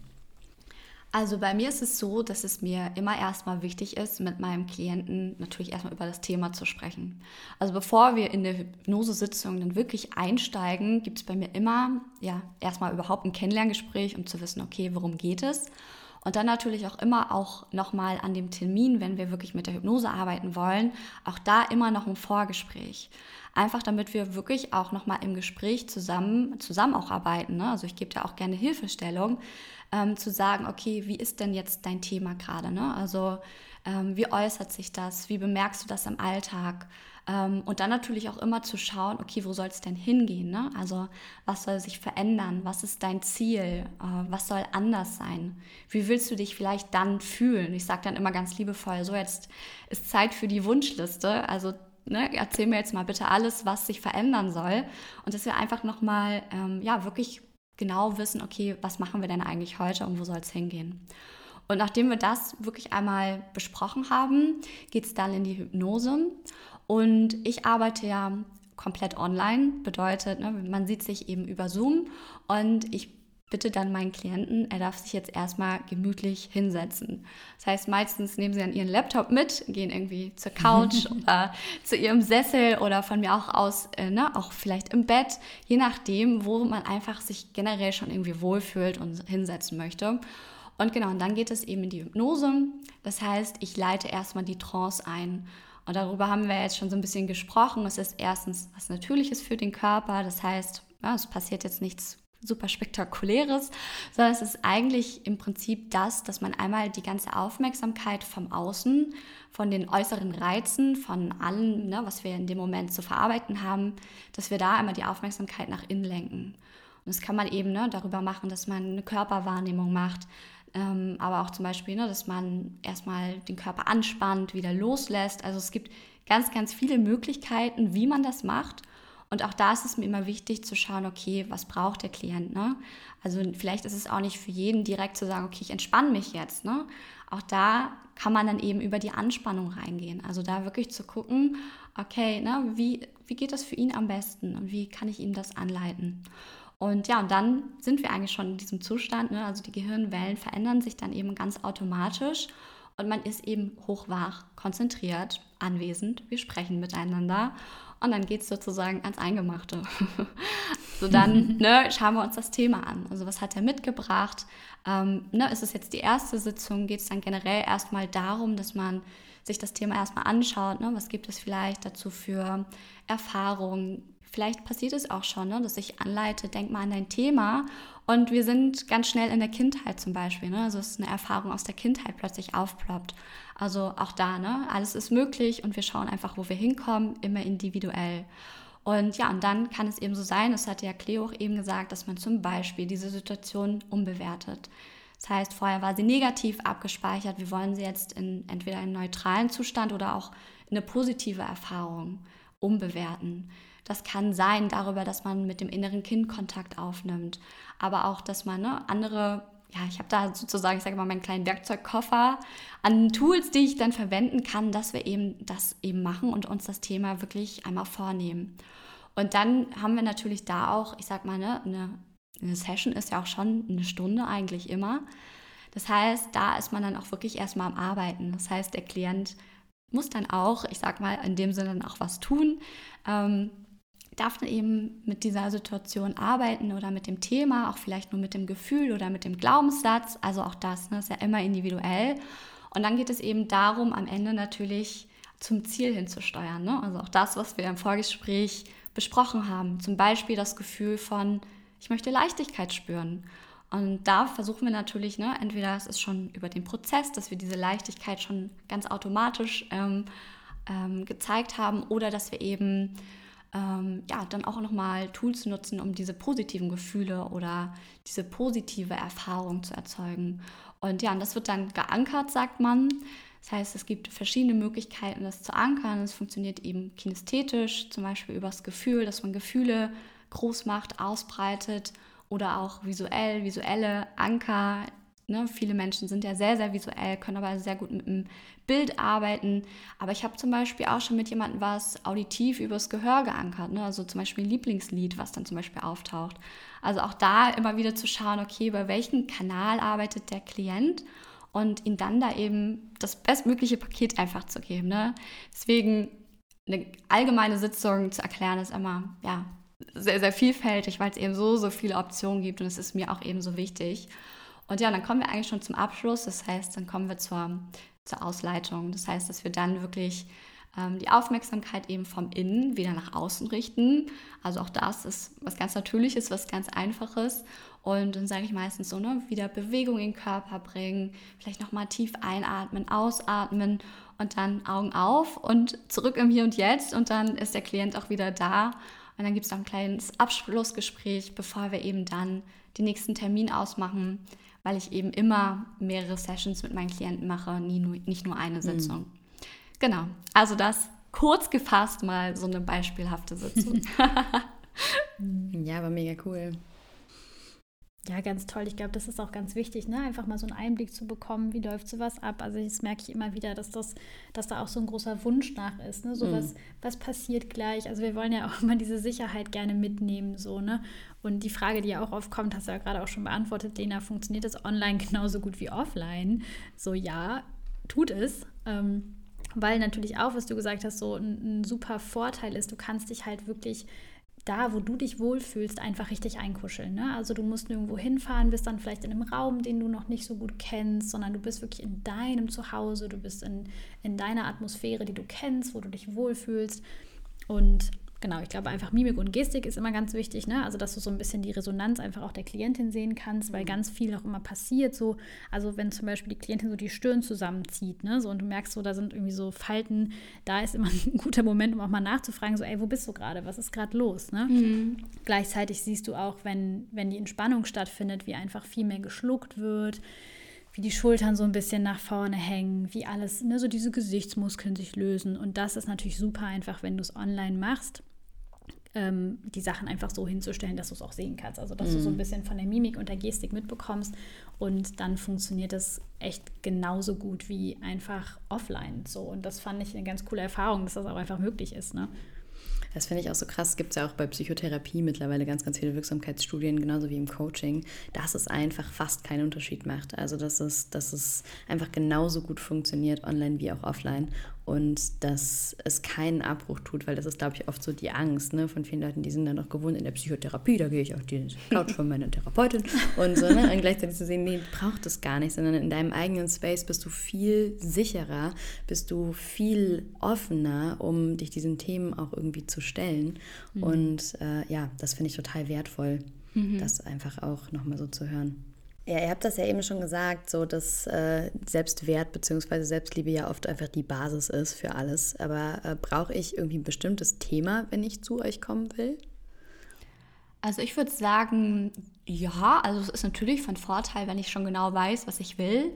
Also bei mir ist es so, dass es mir immer erstmal wichtig ist, mit meinem Klienten natürlich erstmal über das Thema zu sprechen. Also bevor wir in der Hypnosesitzung dann wirklich einsteigen, gibt es bei mir immer ja erstmal überhaupt ein Kennenlerngespräch, um zu wissen, okay, worum geht es? Und dann natürlich auch immer auch nochmal an dem Termin, wenn wir wirklich mit der Hypnose arbeiten wollen, auch da immer noch ein Vorgespräch. Einfach damit wir wirklich auch nochmal im Gespräch zusammen, zusammen auch arbeiten. Ne? Also ich gebe da auch gerne Hilfestellung, ähm, zu sagen, okay, wie ist denn jetzt dein Thema gerade? Ne? Also ähm, wie äußert sich das? Wie bemerkst du das im Alltag? Ähm, und dann natürlich auch immer zu schauen, okay, wo soll es denn hingehen? Ne? Also was soll sich verändern? Was ist dein Ziel? Äh, was soll anders sein? Wie willst du dich vielleicht dann fühlen? Ich sage dann immer ganz liebevoll, so jetzt ist Zeit für die Wunschliste. Also Ne, erzähl mir jetzt mal bitte alles, was sich verändern soll. Und dass wir einfach nochmal, ähm, ja, wirklich genau wissen, okay, was machen wir denn eigentlich heute und wo soll es hingehen. Und nachdem wir das wirklich einmal besprochen haben, geht es dann in die Hypnose. Und ich arbeite ja komplett online, bedeutet, ne, man sieht sich eben über Zoom und ich bitte dann meinen Klienten, er darf sich jetzt erstmal gemütlich hinsetzen. Das heißt, meistens nehmen sie dann ihren Laptop mit, gehen irgendwie zur Couch oder zu ihrem Sessel oder von mir auch aus, äh, ne, auch vielleicht im Bett, je nachdem, wo man einfach sich generell schon irgendwie wohlfühlt und hinsetzen möchte. Und genau, und dann geht es eben in die Hypnose. Das heißt, ich leite erstmal die Trance ein. Und darüber haben wir jetzt schon so ein bisschen gesprochen. Es ist erstens was Natürliches für den Körper. Das heißt, ja, es passiert jetzt nichts super spektakuläres, sondern es ist eigentlich im Prinzip das, dass man einmal die ganze Aufmerksamkeit vom Außen, von den äußeren Reizen, von allem, ne, was wir in dem Moment zu verarbeiten haben, dass wir da einmal die Aufmerksamkeit nach innen lenken. Und das kann man eben ne, darüber machen, dass man eine Körperwahrnehmung macht, ähm, aber auch zum Beispiel, ne, dass man erstmal den Körper anspannt, wieder loslässt. Also es gibt ganz, ganz viele Möglichkeiten, wie man das macht. Und auch da ist es mir immer wichtig zu schauen, okay, was braucht der Klient? Ne? Also vielleicht ist es auch nicht für jeden direkt zu sagen, okay, ich entspanne mich jetzt. Ne? Auch da kann man dann eben über die Anspannung reingehen. Also da wirklich zu gucken, okay, ne, wie, wie geht das für ihn am besten und wie kann ich ihm das anleiten? Und ja, und dann sind wir eigentlich schon in diesem Zustand. Ne? Also die Gehirnwellen verändern sich dann eben ganz automatisch und man ist eben hochwach, konzentriert, anwesend. Wir sprechen miteinander und dann geht es sozusagen ans Eingemachte. so dann ne, schauen wir uns das Thema an. Also was hat er mitgebracht? Ähm, ne, ist es jetzt die erste Sitzung? Geht es dann generell erstmal darum, dass man sich das Thema erstmal anschaut? Ne? Was gibt es vielleicht dazu für Erfahrungen? Vielleicht passiert es auch schon, ne, dass ich anleite, denk mal an dein Thema. Und wir sind ganz schnell in der Kindheit zum Beispiel. Ne? Also es ist eine Erfahrung aus der Kindheit plötzlich aufploppt. Also auch da, ne? alles ist möglich und wir schauen einfach, wo wir hinkommen, immer individuell. Und ja, und dann kann es eben so sein, das hat ja Cleo auch eben gesagt, dass man zum Beispiel diese Situation umbewertet. Das heißt, vorher war sie negativ abgespeichert, wir wollen sie jetzt in entweder einen neutralen Zustand oder auch in eine positive Erfahrung umbewerten. Das kann sein darüber, dass man mit dem inneren Kind Kontakt aufnimmt, aber auch, dass man ne, andere, ja, ich habe da sozusagen, ich sage mal, meinen kleinen Werkzeugkoffer an Tools, die ich dann verwenden kann, dass wir eben das eben machen und uns das Thema wirklich einmal vornehmen. Und dann haben wir natürlich da auch, ich sag mal, ne, eine, eine Session ist ja auch schon eine Stunde eigentlich immer. Das heißt, da ist man dann auch wirklich erstmal am Arbeiten. Das heißt, der Klient muss dann auch, ich sag mal, in dem Sinne dann auch was tun. Ähm, darf eben mit dieser Situation arbeiten oder mit dem Thema, auch vielleicht nur mit dem Gefühl oder mit dem Glaubenssatz. Also auch das ne, ist ja immer individuell. Und dann geht es eben darum, am Ende natürlich zum Ziel hinzusteuern. Ne? Also auch das, was wir im Vorgespräch besprochen haben. Zum Beispiel das Gefühl von, ich möchte Leichtigkeit spüren. Und da versuchen wir natürlich, ne, entweder es ist schon über den Prozess, dass wir diese Leichtigkeit schon ganz automatisch ähm, ähm, gezeigt haben, oder dass wir eben ähm, ja, dann auch nochmal Tools nutzen, um diese positiven Gefühle oder diese positive Erfahrung zu erzeugen. Und ja, und das wird dann geankert, sagt man. Das heißt, es gibt verschiedene Möglichkeiten, das zu ankern. Es funktioniert eben kinästhetisch, zum Beispiel übers Gefühl, dass man Gefühle groß macht, ausbreitet oder auch visuell, visuelle Anker, ne, viele Menschen sind ja sehr, sehr visuell, können aber sehr gut mit dem Bild arbeiten. Aber ich habe zum Beispiel auch schon mit jemandem was auditiv übers Gehör geankert. Ne? Also zum Beispiel ein Lieblingslied, was dann zum Beispiel auftaucht. Also auch da immer wieder zu schauen, okay, bei welchem Kanal arbeitet der Klient und ihn dann da eben das bestmögliche Paket einfach zu geben. Ne? Deswegen eine allgemeine Sitzung zu erklären, ist immer ja, sehr, sehr vielfältig, weil es eben so, so viele Optionen gibt und es ist mir auch eben so wichtig. Und ja, dann kommen wir eigentlich schon zum Abschluss. Das heißt, dann kommen wir zur, zur Ausleitung. Das heißt, dass wir dann wirklich ähm, die Aufmerksamkeit eben vom Innen wieder nach außen richten. Also auch das ist was ganz Natürliches, was ganz Einfaches. Und dann sage ich meistens so, ne, wieder Bewegung in den Körper bringen, vielleicht nochmal tief einatmen, ausatmen und dann Augen auf und zurück im Hier und Jetzt. Und dann ist der Klient auch wieder da. Und dann gibt es noch ein kleines Abschlussgespräch, bevor wir eben dann den nächsten Termin ausmachen weil ich eben immer mehrere Sessions mit meinen Klienten mache, nie nur, nicht nur eine Sitzung. Mhm. Genau, also das kurz gefasst mal so eine beispielhafte Sitzung. ja, aber mega cool. Ja, ganz toll. Ich glaube, das ist auch ganz wichtig, ne? einfach mal so einen Einblick zu bekommen, wie läuft sowas ab. Also das merke ich immer wieder, dass das, dass da auch so ein großer Wunsch nach ist. Ne? So mm. was, was passiert gleich? Also wir wollen ja auch immer diese Sicherheit gerne mitnehmen, so, ne? Und die Frage, die ja auch oft kommt, hast du ja gerade auch schon beantwortet, Lena, funktioniert das online genauso gut wie offline? So ja, tut es. Ähm, weil natürlich auch, was du gesagt hast, so ein, ein super Vorteil ist, du kannst dich halt wirklich da, wo du dich wohlfühlst, einfach richtig einkuscheln. Ne? Also du musst nirgendwo hinfahren, bist dann vielleicht in einem Raum, den du noch nicht so gut kennst, sondern du bist wirklich in deinem Zuhause, du bist in, in deiner Atmosphäre, die du kennst, wo du dich wohlfühlst. Und genau, ich glaube einfach Mimik und Gestik ist immer ganz wichtig, ne? Also dass du so ein bisschen die Resonanz einfach auch der Klientin sehen kannst, weil mhm. ganz viel auch immer passiert. So, also wenn zum Beispiel die Klientin so die Stirn zusammenzieht, ne, so und du merkst so, da sind irgendwie so Falten, da ist immer ein guter Moment, um auch mal nachzufragen, so, ey, wo bist du gerade? Was ist gerade los? Ne? Mhm. Gleichzeitig siehst du auch, wenn, wenn die Entspannung stattfindet, wie einfach viel mehr geschluckt wird wie die Schultern so ein bisschen nach vorne hängen, wie alles, ne, so diese Gesichtsmuskeln sich lösen. Und das ist natürlich super einfach, wenn du es online machst ähm, die Sachen einfach so hinzustellen, dass du es auch sehen kannst. Also dass mhm. du so ein mhm. bisschen von der Mimik und der Gestik mitbekommst und dann funktioniert das echt genauso gut wie einfach offline. So. Und das fand ich eine ganz coole Erfahrung, dass das auch einfach möglich ist. Ne? Das finde ich auch so krass. Gibt es ja auch bei Psychotherapie mittlerweile ganz, ganz viele Wirksamkeitsstudien, genauso wie im Coaching, dass es einfach fast keinen Unterschied macht. Also, dass es, dass es einfach genauso gut funktioniert, online wie auch offline und dass es keinen Abbruch tut, weil das ist, glaube ich, oft so die Angst ne, von vielen Leuten, die sind dann noch gewohnt in der Psychotherapie, da gehe ich auf die Couch von meiner Therapeutin und so, ne, und gleichzeitig zu sehen, nee, braucht es gar nicht, sondern in deinem eigenen Space bist du viel sicherer, bist du viel offener, um dich diesen Themen auch irgendwie zu stellen mhm. und äh, ja, das finde ich total wertvoll, mhm. das einfach auch nochmal so zu hören. Ja, ihr habt das ja eben schon gesagt, so dass äh, Selbstwert bzw. Selbstliebe ja oft einfach die Basis ist für alles. Aber äh, brauche ich irgendwie ein bestimmtes Thema, wenn ich zu euch kommen will? Also ich würde sagen, ja, also es ist natürlich von Vorteil, wenn ich schon genau weiß, was ich will.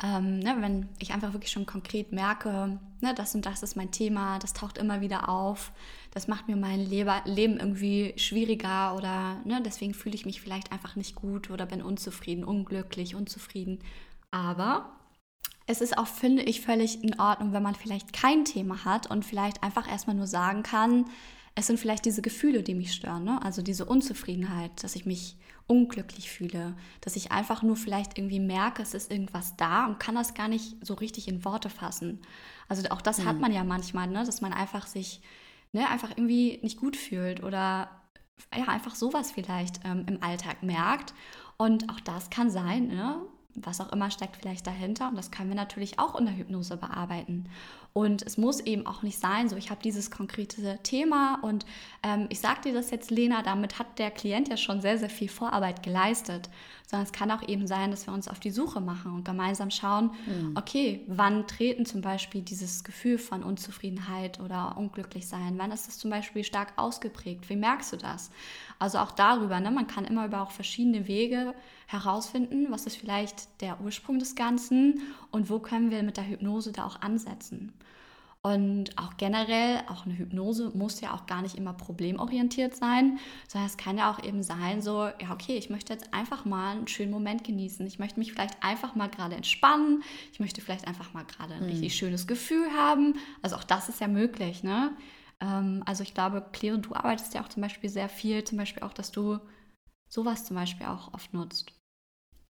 Ähm, ne, wenn ich einfach wirklich schon konkret merke, ne, das und das ist mein Thema, das taucht immer wieder auf, das macht mir mein Leber, Leben irgendwie schwieriger oder ne, deswegen fühle ich mich vielleicht einfach nicht gut oder bin unzufrieden, unglücklich, unzufrieden. Aber es ist auch, finde ich, völlig in Ordnung, wenn man vielleicht kein Thema hat und vielleicht einfach erstmal nur sagen kann, es sind vielleicht diese Gefühle, die mich stören, ne? also diese Unzufriedenheit, dass ich mich unglücklich fühle, dass ich einfach nur vielleicht irgendwie merke, es ist irgendwas da und kann das gar nicht so richtig in Worte fassen. Also auch das mhm. hat man ja manchmal, ne? dass man einfach sich ne, einfach irgendwie nicht gut fühlt oder ja, einfach sowas vielleicht ähm, im Alltag merkt. Und auch das kann sein, ne? Was auch immer steckt vielleicht dahinter. Und das können wir natürlich auch in der Hypnose bearbeiten. Und es muss eben auch nicht sein, so ich habe dieses konkrete Thema und ähm, ich sage dir das jetzt, Lena, damit hat der Klient ja schon sehr, sehr viel Vorarbeit geleistet. Sondern es kann auch eben sein, dass wir uns auf die Suche machen und gemeinsam schauen, mhm. okay, wann treten zum Beispiel dieses Gefühl von Unzufriedenheit oder unglücklich sein, wann ist das zum Beispiel stark ausgeprägt, wie merkst du das? Also auch darüber, ne? man kann immer über auch verschiedene Wege herausfinden, was ist vielleicht der Ursprung des Ganzen und wo können wir mit der Hypnose da auch ansetzen. Und auch generell, auch eine Hypnose muss ja auch gar nicht immer problemorientiert sein, sondern es kann ja auch eben sein, so, ja, okay, ich möchte jetzt einfach mal einen schönen Moment genießen. Ich möchte mich vielleicht einfach mal gerade entspannen. Ich möchte vielleicht einfach mal gerade ein mhm. richtig schönes Gefühl haben. Also auch das ist ja möglich, ne? Ähm, also ich glaube, Claire, du arbeitest ja auch zum Beispiel sehr viel, zum Beispiel auch, dass du sowas zum Beispiel auch oft nutzt.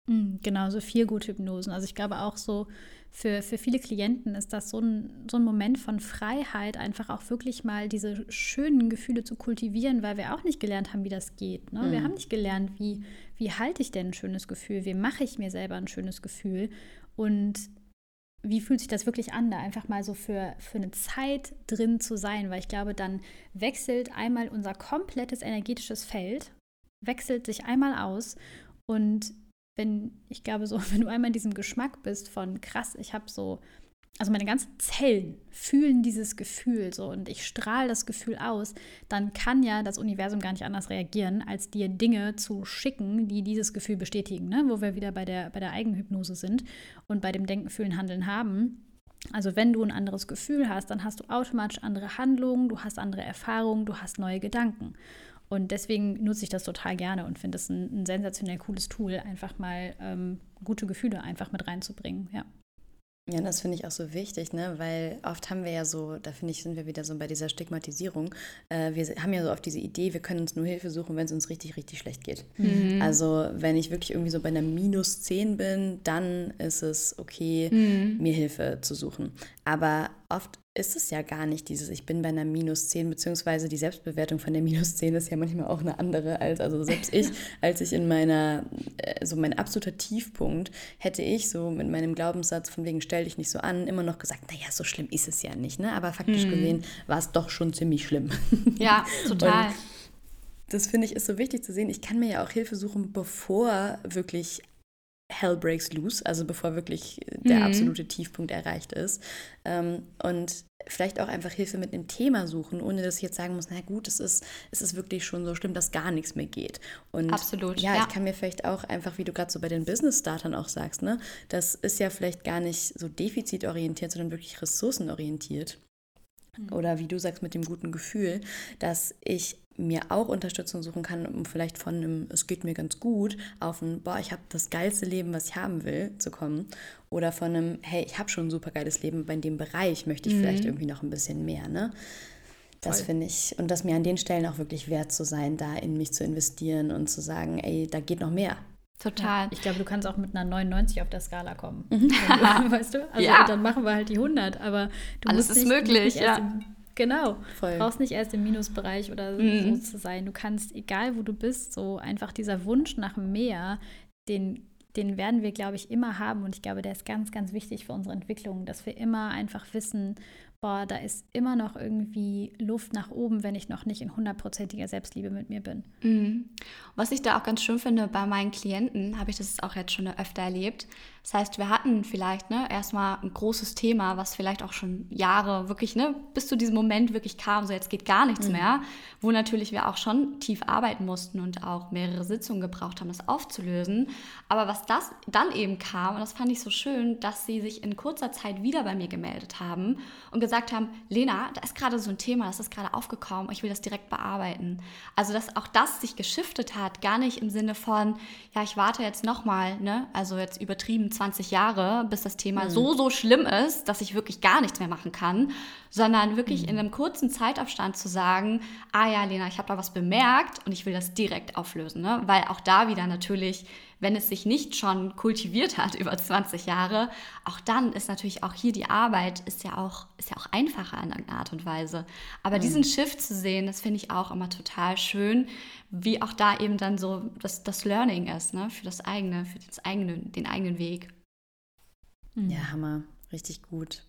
Mhm, genau, so viel gute Hypnosen. Also ich glaube auch so, für, für viele Klienten ist das so ein, so ein Moment von Freiheit, einfach auch wirklich mal diese schönen Gefühle zu kultivieren, weil wir auch nicht gelernt haben, wie das geht. Ne? Mhm. Wir haben nicht gelernt, wie, wie halte ich denn ein schönes Gefühl, wie mache ich mir selber ein schönes Gefühl und wie fühlt sich das wirklich an, da einfach mal so für, für eine Zeit drin zu sein, weil ich glaube, dann wechselt einmal unser komplettes energetisches Feld, wechselt sich einmal aus und wenn, ich glaube, so, wenn du einmal in diesem Geschmack bist von krass, ich habe so, also meine ganzen Zellen fühlen dieses Gefühl so und ich strahle das Gefühl aus, dann kann ja das Universum gar nicht anders reagieren, als dir Dinge zu schicken, die dieses Gefühl bestätigen, ne? wo wir wieder bei der, bei der Eigenhypnose sind und bei dem Denken, Fühlen, Handeln haben. Also wenn du ein anderes Gefühl hast, dann hast du automatisch andere Handlungen, du hast andere Erfahrungen, du hast neue Gedanken. Und deswegen nutze ich das total gerne und finde es ein, ein, sensationell cooles Tool, einfach mal ähm, gute Gefühle einfach mit reinzubringen. Ja. Ja, das finde ich auch so wichtig, ne? weil oft haben wir ja so, da finde ich, sind wir wieder so bei dieser Stigmatisierung. Äh, wir haben ja so oft diese Idee, wir können uns nur Hilfe suchen, wenn es uns richtig, richtig schlecht geht. Mhm. Also, wenn ich wirklich irgendwie so bei einer minus 10 bin, dann ist es okay, mhm. mir Hilfe zu suchen. Aber oft ist es ja gar nicht dieses, ich bin bei einer minus 10, beziehungsweise die Selbstbewertung von der minus 10 ist ja manchmal auch eine andere als, also selbst ich, als ich in meiner, äh, so mein absoluter Tiefpunkt, hätte ich so mit meinem Glaubenssatz von wegen stell dich nicht so an, immer noch gesagt, naja, so schlimm ist es ja nicht, ne? aber faktisch hm. gesehen war es doch schon ziemlich schlimm. Ja, total. Und das finde ich ist so wichtig zu sehen. Ich kann mir ja auch Hilfe suchen, bevor wirklich Hell breaks loose, also bevor wirklich der mhm. absolute Tiefpunkt erreicht ist. Ähm, und vielleicht auch einfach Hilfe mit einem Thema suchen, ohne dass ich jetzt sagen muss, na gut, es ist, es ist wirklich schon so schlimm, dass gar nichts mehr geht. Und Absolut. Ja, ja. ich kann mir vielleicht auch einfach, wie du gerade so bei den Business-Startern auch sagst, ne, das ist ja vielleicht gar nicht so defizitorientiert, sondern wirklich ressourcenorientiert. Mhm. Oder wie du sagst, mit dem guten Gefühl, dass ich mir auch Unterstützung suchen kann, um vielleicht von einem, es geht mir ganz gut, auf ein, boah, ich habe das geilste Leben, was ich haben will, zu kommen. Oder von einem, hey, ich habe schon ein super geiles Leben, bei dem Bereich möchte ich mhm. vielleicht irgendwie noch ein bisschen mehr. Ne? Das finde ich, und das mir an den Stellen auch wirklich wert zu sein, da in mich zu investieren und zu sagen, ey, da geht noch mehr. Total. Ja, ich glaube, du kannst auch mit einer 99 auf der Skala kommen. Mhm. Du, weißt du? Also ja. dann machen wir halt die 100, aber du Alles musst ist nicht, möglich, nicht ja. Genau. Voll. Du brauchst nicht erst im Minusbereich oder mhm. so zu sein. Du kannst, egal wo du bist, so einfach dieser Wunsch nach mehr, den, den werden wir, glaube ich, immer haben. Und ich glaube, der ist ganz, ganz wichtig für unsere Entwicklung, dass wir immer einfach wissen, boah, da ist immer noch irgendwie Luft nach oben, wenn ich noch nicht in hundertprozentiger Selbstliebe mit mir bin. Mhm. Was ich da auch ganz schön finde bei meinen Klienten, habe ich das auch jetzt schon öfter erlebt, das heißt, wir hatten vielleicht ne, erstmal ein großes Thema, was vielleicht auch schon Jahre wirklich, ne, bis zu diesem Moment wirklich kam, so jetzt geht gar nichts mhm. mehr, wo natürlich wir auch schon tief arbeiten mussten und auch mehrere Sitzungen gebraucht haben, das aufzulösen. Aber was das dann eben kam, und das fand ich so schön, dass sie sich in kurzer Zeit wieder bei mir gemeldet haben und gesagt haben, Lena, da ist gerade so ein Thema, das ist gerade aufgekommen, ich will das direkt bearbeiten. Also, dass auch das sich geschiftet hat, gar nicht im Sinne von, ja, ich warte jetzt nochmal, ne, also jetzt übertrieben 20 Jahre, bis das Thema mhm. so, so schlimm ist, dass ich wirklich gar nichts mehr machen kann, sondern wirklich mhm. in einem kurzen Zeitabstand zu sagen, ah ja, Lena, ich habe da was bemerkt und ich will das direkt auflösen. Ne? Weil auch da wieder natürlich, wenn es sich nicht schon kultiviert hat über 20 Jahre, auch dann ist natürlich auch hier die Arbeit ist ja auch, ist ja auch einfacher in irgendeiner Art und Weise. Aber mhm. diesen Shift zu sehen, das finde ich auch immer total schön, wie auch da eben dann so das, das Learning ist, ne? für das eigene, für das eigene, den eigenen Weg. Ja, Hammer. Richtig gut.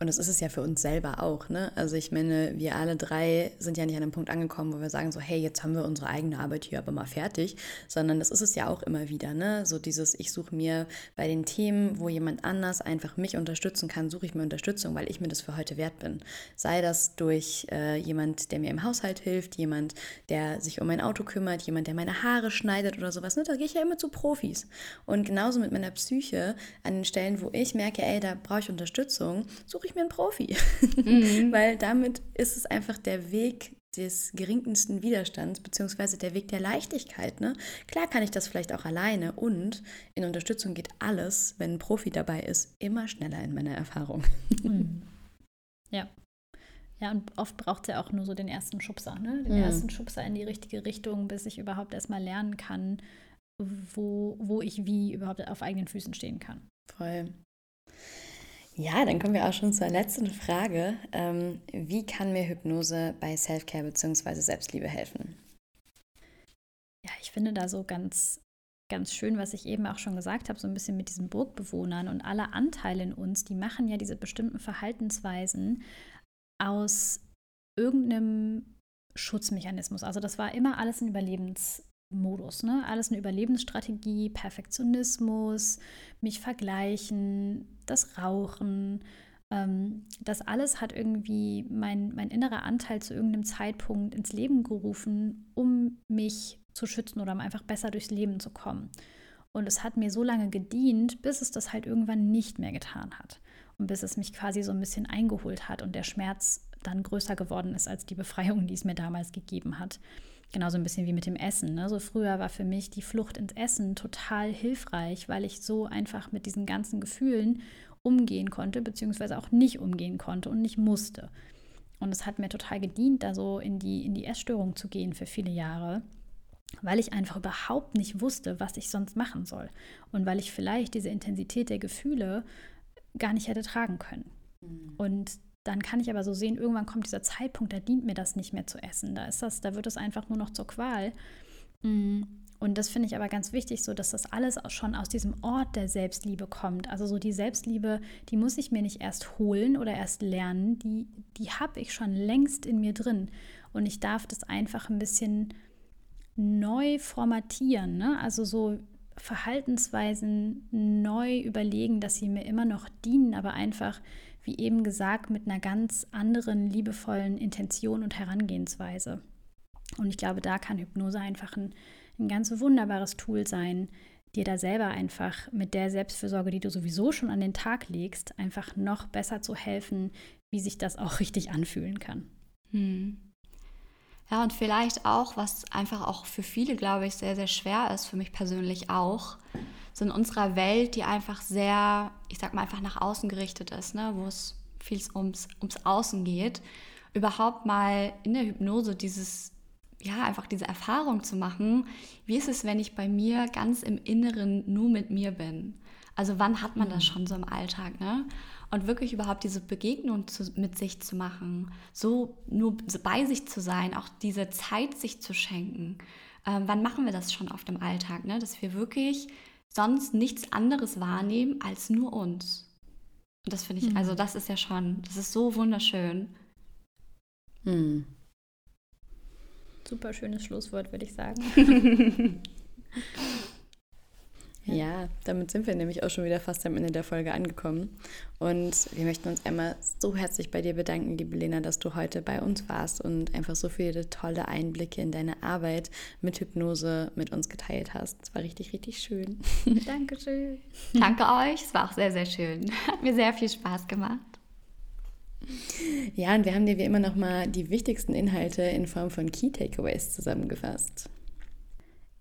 Und das ist es ja für uns selber auch. Ne? Also ich meine, wir alle drei sind ja nicht an einem Punkt angekommen, wo wir sagen so, hey, jetzt haben wir unsere eigene Arbeit hier aber mal fertig, sondern das ist es ja auch immer wieder. Ne? So dieses, ich suche mir bei den Themen, wo jemand anders einfach mich unterstützen kann, suche ich mir Unterstützung, weil ich mir das für heute wert bin. Sei das durch äh, jemand, der mir im Haushalt hilft, jemand, der sich um mein Auto kümmert, jemand, der meine Haare schneidet oder sowas. Ne? Da gehe ich ja immer zu Profis. Und genauso mit meiner Psyche, an den Stellen, wo ich merke, ey, da brauche ich Unterstützung, suche ich mir einen Profi. Mhm. Weil damit ist es einfach der Weg des geringsten Widerstands, beziehungsweise der Weg der Leichtigkeit. Ne? Klar kann ich das vielleicht auch alleine und in Unterstützung geht alles, wenn ein Profi dabei ist, immer schneller in meiner Erfahrung. Mhm. Ja. Ja, und oft braucht es ja auch nur so den ersten Schubser, ne? Den mhm. ersten Schubser in die richtige Richtung, bis ich überhaupt erstmal lernen kann, wo, wo ich wie überhaupt auf eigenen Füßen stehen kann. Voll. Ja, dann kommen wir auch schon zur letzten Frage. Ähm, wie kann mir Hypnose bei Selfcare bzw. Selbstliebe helfen? Ja, ich finde da so ganz, ganz schön, was ich eben auch schon gesagt habe, so ein bisschen mit diesen Burgbewohnern und alle Anteile in uns, die machen ja diese bestimmten Verhaltensweisen aus irgendeinem Schutzmechanismus. Also das war immer alles ein Überlebens, Modus. Ne? Alles eine Überlebensstrategie, Perfektionismus, mich vergleichen, das Rauchen. Ähm, das alles hat irgendwie mein, mein innerer Anteil zu irgendeinem Zeitpunkt ins Leben gerufen, um mich zu schützen oder um einfach besser durchs Leben zu kommen. Und es hat mir so lange gedient, bis es das halt irgendwann nicht mehr getan hat. Und bis es mich quasi so ein bisschen eingeholt hat und der Schmerz dann größer geworden ist als die Befreiung, die es mir damals gegeben hat. Genauso ein bisschen wie mit dem Essen. Ne? So früher war für mich die Flucht ins Essen total hilfreich, weil ich so einfach mit diesen ganzen Gefühlen umgehen konnte, beziehungsweise auch nicht umgehen konnte und nicht musste. Und es hat mir total gedient, da so in die, in die Essstörung zu gehen für viele Jahre, weil ich einfach überhaupt nicht wusste, was ich sonst machen soll. Und weil ich vielleicht diese Intensität der Gefühle gar nicht hätte tragen können. Mhm. Und dann kann ich aber so sehen, irgendwann kommt dieser Zeitpunkt, da dient mir das nicht mehr zu essen. Da ist das, da wird es einfach nur noch zur Qual. Mm. Und das finde ich aber ganz wichtig, so dass das alles schon aus diesem Ort der Selbstliebe kommt. Also so die Selbstliebe, die muss ich mir nicht erst holen oder erst lernen, die, die habe ich schon längst in mir drin. Und ich darf das einfach ein bisschen neu formatieren. Ne? Also so Verhaltensweisen neu überlegen, dass sie mir immer noch dienen, aber einfach wie eben gesagt, mit einer ganz anderen, liebevollen Intention und Herangehensweise. Und ich glaube, da kann Hypnose einfach ein, ein ganz wunderbares Tool sein, dir da selber einfach mit der Selbstfürsorge, die du sowieso schon an den Tag legst, einfach noch besser zu helfen, wie sich das auch richtig anfühlen kann. Hm. Ja, und vielleicht auch, was einfach auch für viele, glaube ich, sehr, sehr schwer ist, für mich persönlich auch, so in unserer Welt, die einfach sehr, ich sag mal, einfach nach außen gerichtet ist, ne? wo es viel ums, ums Außen geht, überhaupt mal in der Hypnose dieses, ja, einfach diese Erfahrung zu machen, wie ist es, wenn ich bei mir ganz im Inneren nur mit mir bin? Also wann hat man das mhm. schon so im Alltag, ne? Und wirklich überhaupt diese Begegnung zu, mit sich zu machen, so nur bei sich zu sein, auch diese Zeit sich zu schenken. Ähm, wann machen wir das schon auf dem Alltag, ne? Dass wir wirklich sonst nichts anderes wahrnehmen als nur uns. Und das finde ich, mhm. also das ist ja schon, das ist so wunderschön. Mhm. Super schönes Schlusswort, würde ich sagen. Ja, damit sind wir nämlich auch schon wieder fast am Ende der Folge angekommen. Und wir möchten uns einmal so herzlich bei dir bedanken, liebe Lena, dass du heute bei uns warst und einfach so viele tolle Einblicke in deine Arbeit mit Hypnose mit uns geteilt hast. Es war richtig, richtig schön. Dankeschön. Danke euch. Es war auch sehr, sehr schön. Hat mir sehr viel Spaß gemacht. Ja, und wir haben dir wie immer nochmal die wichtigsten Inhalte in Form von Key Takeaways zusammengefasst.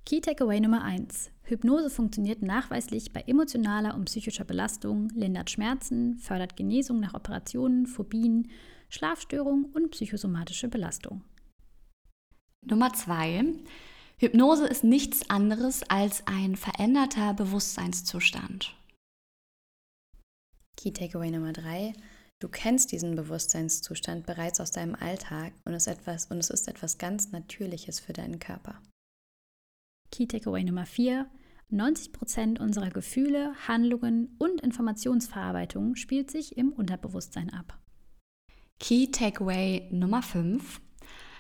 Key Takeaway Nummer 1. Hypnose funktioniert nachweislich bei emotionaler und psychischer Belastung, lindert Schmerzen, fördert Genesung nach Operationen, Phobien, Schlafstörungen und psychosomatische Belastung. Nummer 2. Hypnose ist nichts anderes als ein veränderter Bewusstseinszustand. Key Takeaway Nummer 3. Du kennst diesen Bewusstseinszustand bereits aus deinem Alltag und es, etwas, und es ist etwas ganz Natürliches für deinen Körper. Key Takeaway Nummer 4. 90% unserer Gefühle, Handlungen und Informationsverarbeitung spielt sich im Unterbewusstsein ab. Key Takeaway Nummer 5.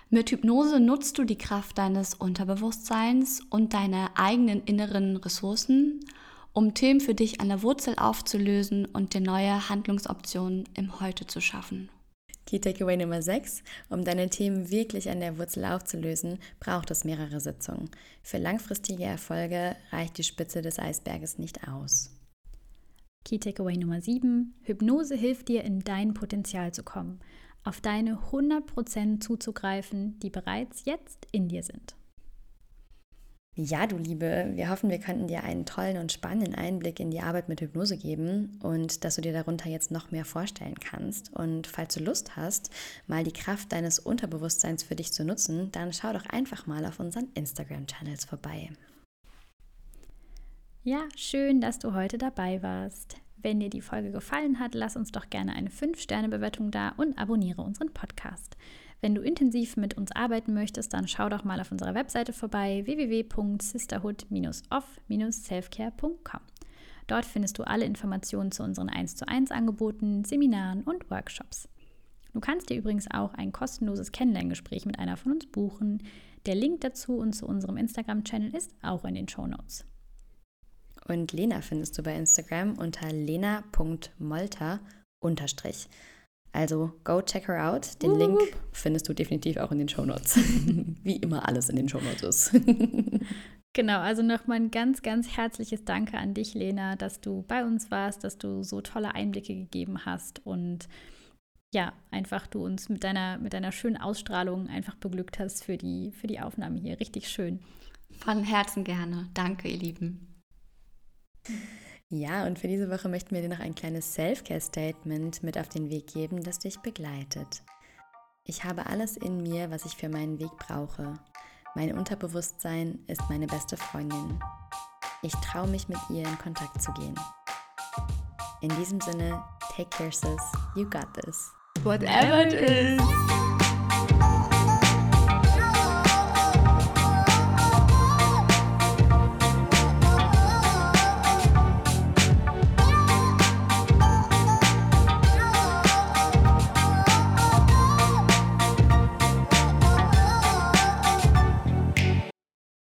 Mit Hypnose nutzt du die Kraft deines Unterbewusstseins und deine eigenen inneren Ressourcen, um Themen für dich an der Wurzel aufzulösen und dir neue Handlungsoptionen im Heute zu schaffen. Key Takeaway Nummer 6. Um deine Themen wirklich an der Wurzel aufzulösen, braucht es mehrere Sitzungen. Für langfristige Erfolge reicht die Spitze des Eisberges nicht aus. Key Takeaway Nummer 7. Hypnose hilft dir, in dein Potenzial zu kommen, auf deine 100% zuzugreifen, die bereits jetzt in dir sind. Ja, du Liebe, wir hoffen, wir könnten dir einen tollen und spannenden Einblick in die Arbeit mit Hypnose geben und dass du dir darunter jetzt noch mehr vorstellen kannst. Und falls du Lust hast, mal die Kraft deines Unterbewusstseins für dich zu nutzen, dann schau doch einfach mal auf unseren Instagram-Channels vorbei. Ja, schön, dass du heute dabei warst. Wenn dir die Folge gefallen hat, lass uns doch gerne eine 5-Sterne-Bewertung da und abonniere unseren Podcast. Wenn du intensiv mit uns arbeiten möchtest, dann schau doch mal auf unserer Webseite vorbei www.sisterhood-off-selfcare.com. Dort findest du alle Informationen zu unseren 1 zu 1 Angeboten, Seminaren und Workshops. Du kannst dir übrigens auch ein kostenloses Kennenlerngespräch mit einer von uns buchen. Der Link dazu und zu unserem Instagram-Channel ist auch in den Show Notes. Und Lena findest du bei Instagram unter lena.molter also go check her out. Den Link findest du definitiv auch in den Show Notes. Wie immer alles in den Show Notes ist. Genau, also nochmal ein ganz, ganz herzliches Danke an dich, Lena, dass du bei uns warst, dass du so tolle Einblicke gegeben hast und ja, einfach du uns mit deiner, mit deiner schönen Ausstrahlung einfach beglückt hast für die, für die Aufnahme hier. Richtig schön. Von Herzen gerne. Danke, ihr Lieben. Ja, und für diese Woche möchten wir dir noch ein kleines Self-Care-Statement mit auf den Weg geben, das dich begleitet. Ich habe alles in mir, was ich für meinen Weg brauche. Mein Unterbewusstsein ist meine beste Freundin. Ich traue mich mit ihr in Kontakt zu gehen. In diesem Sinne, take care, sis. You got this. Whatever it is.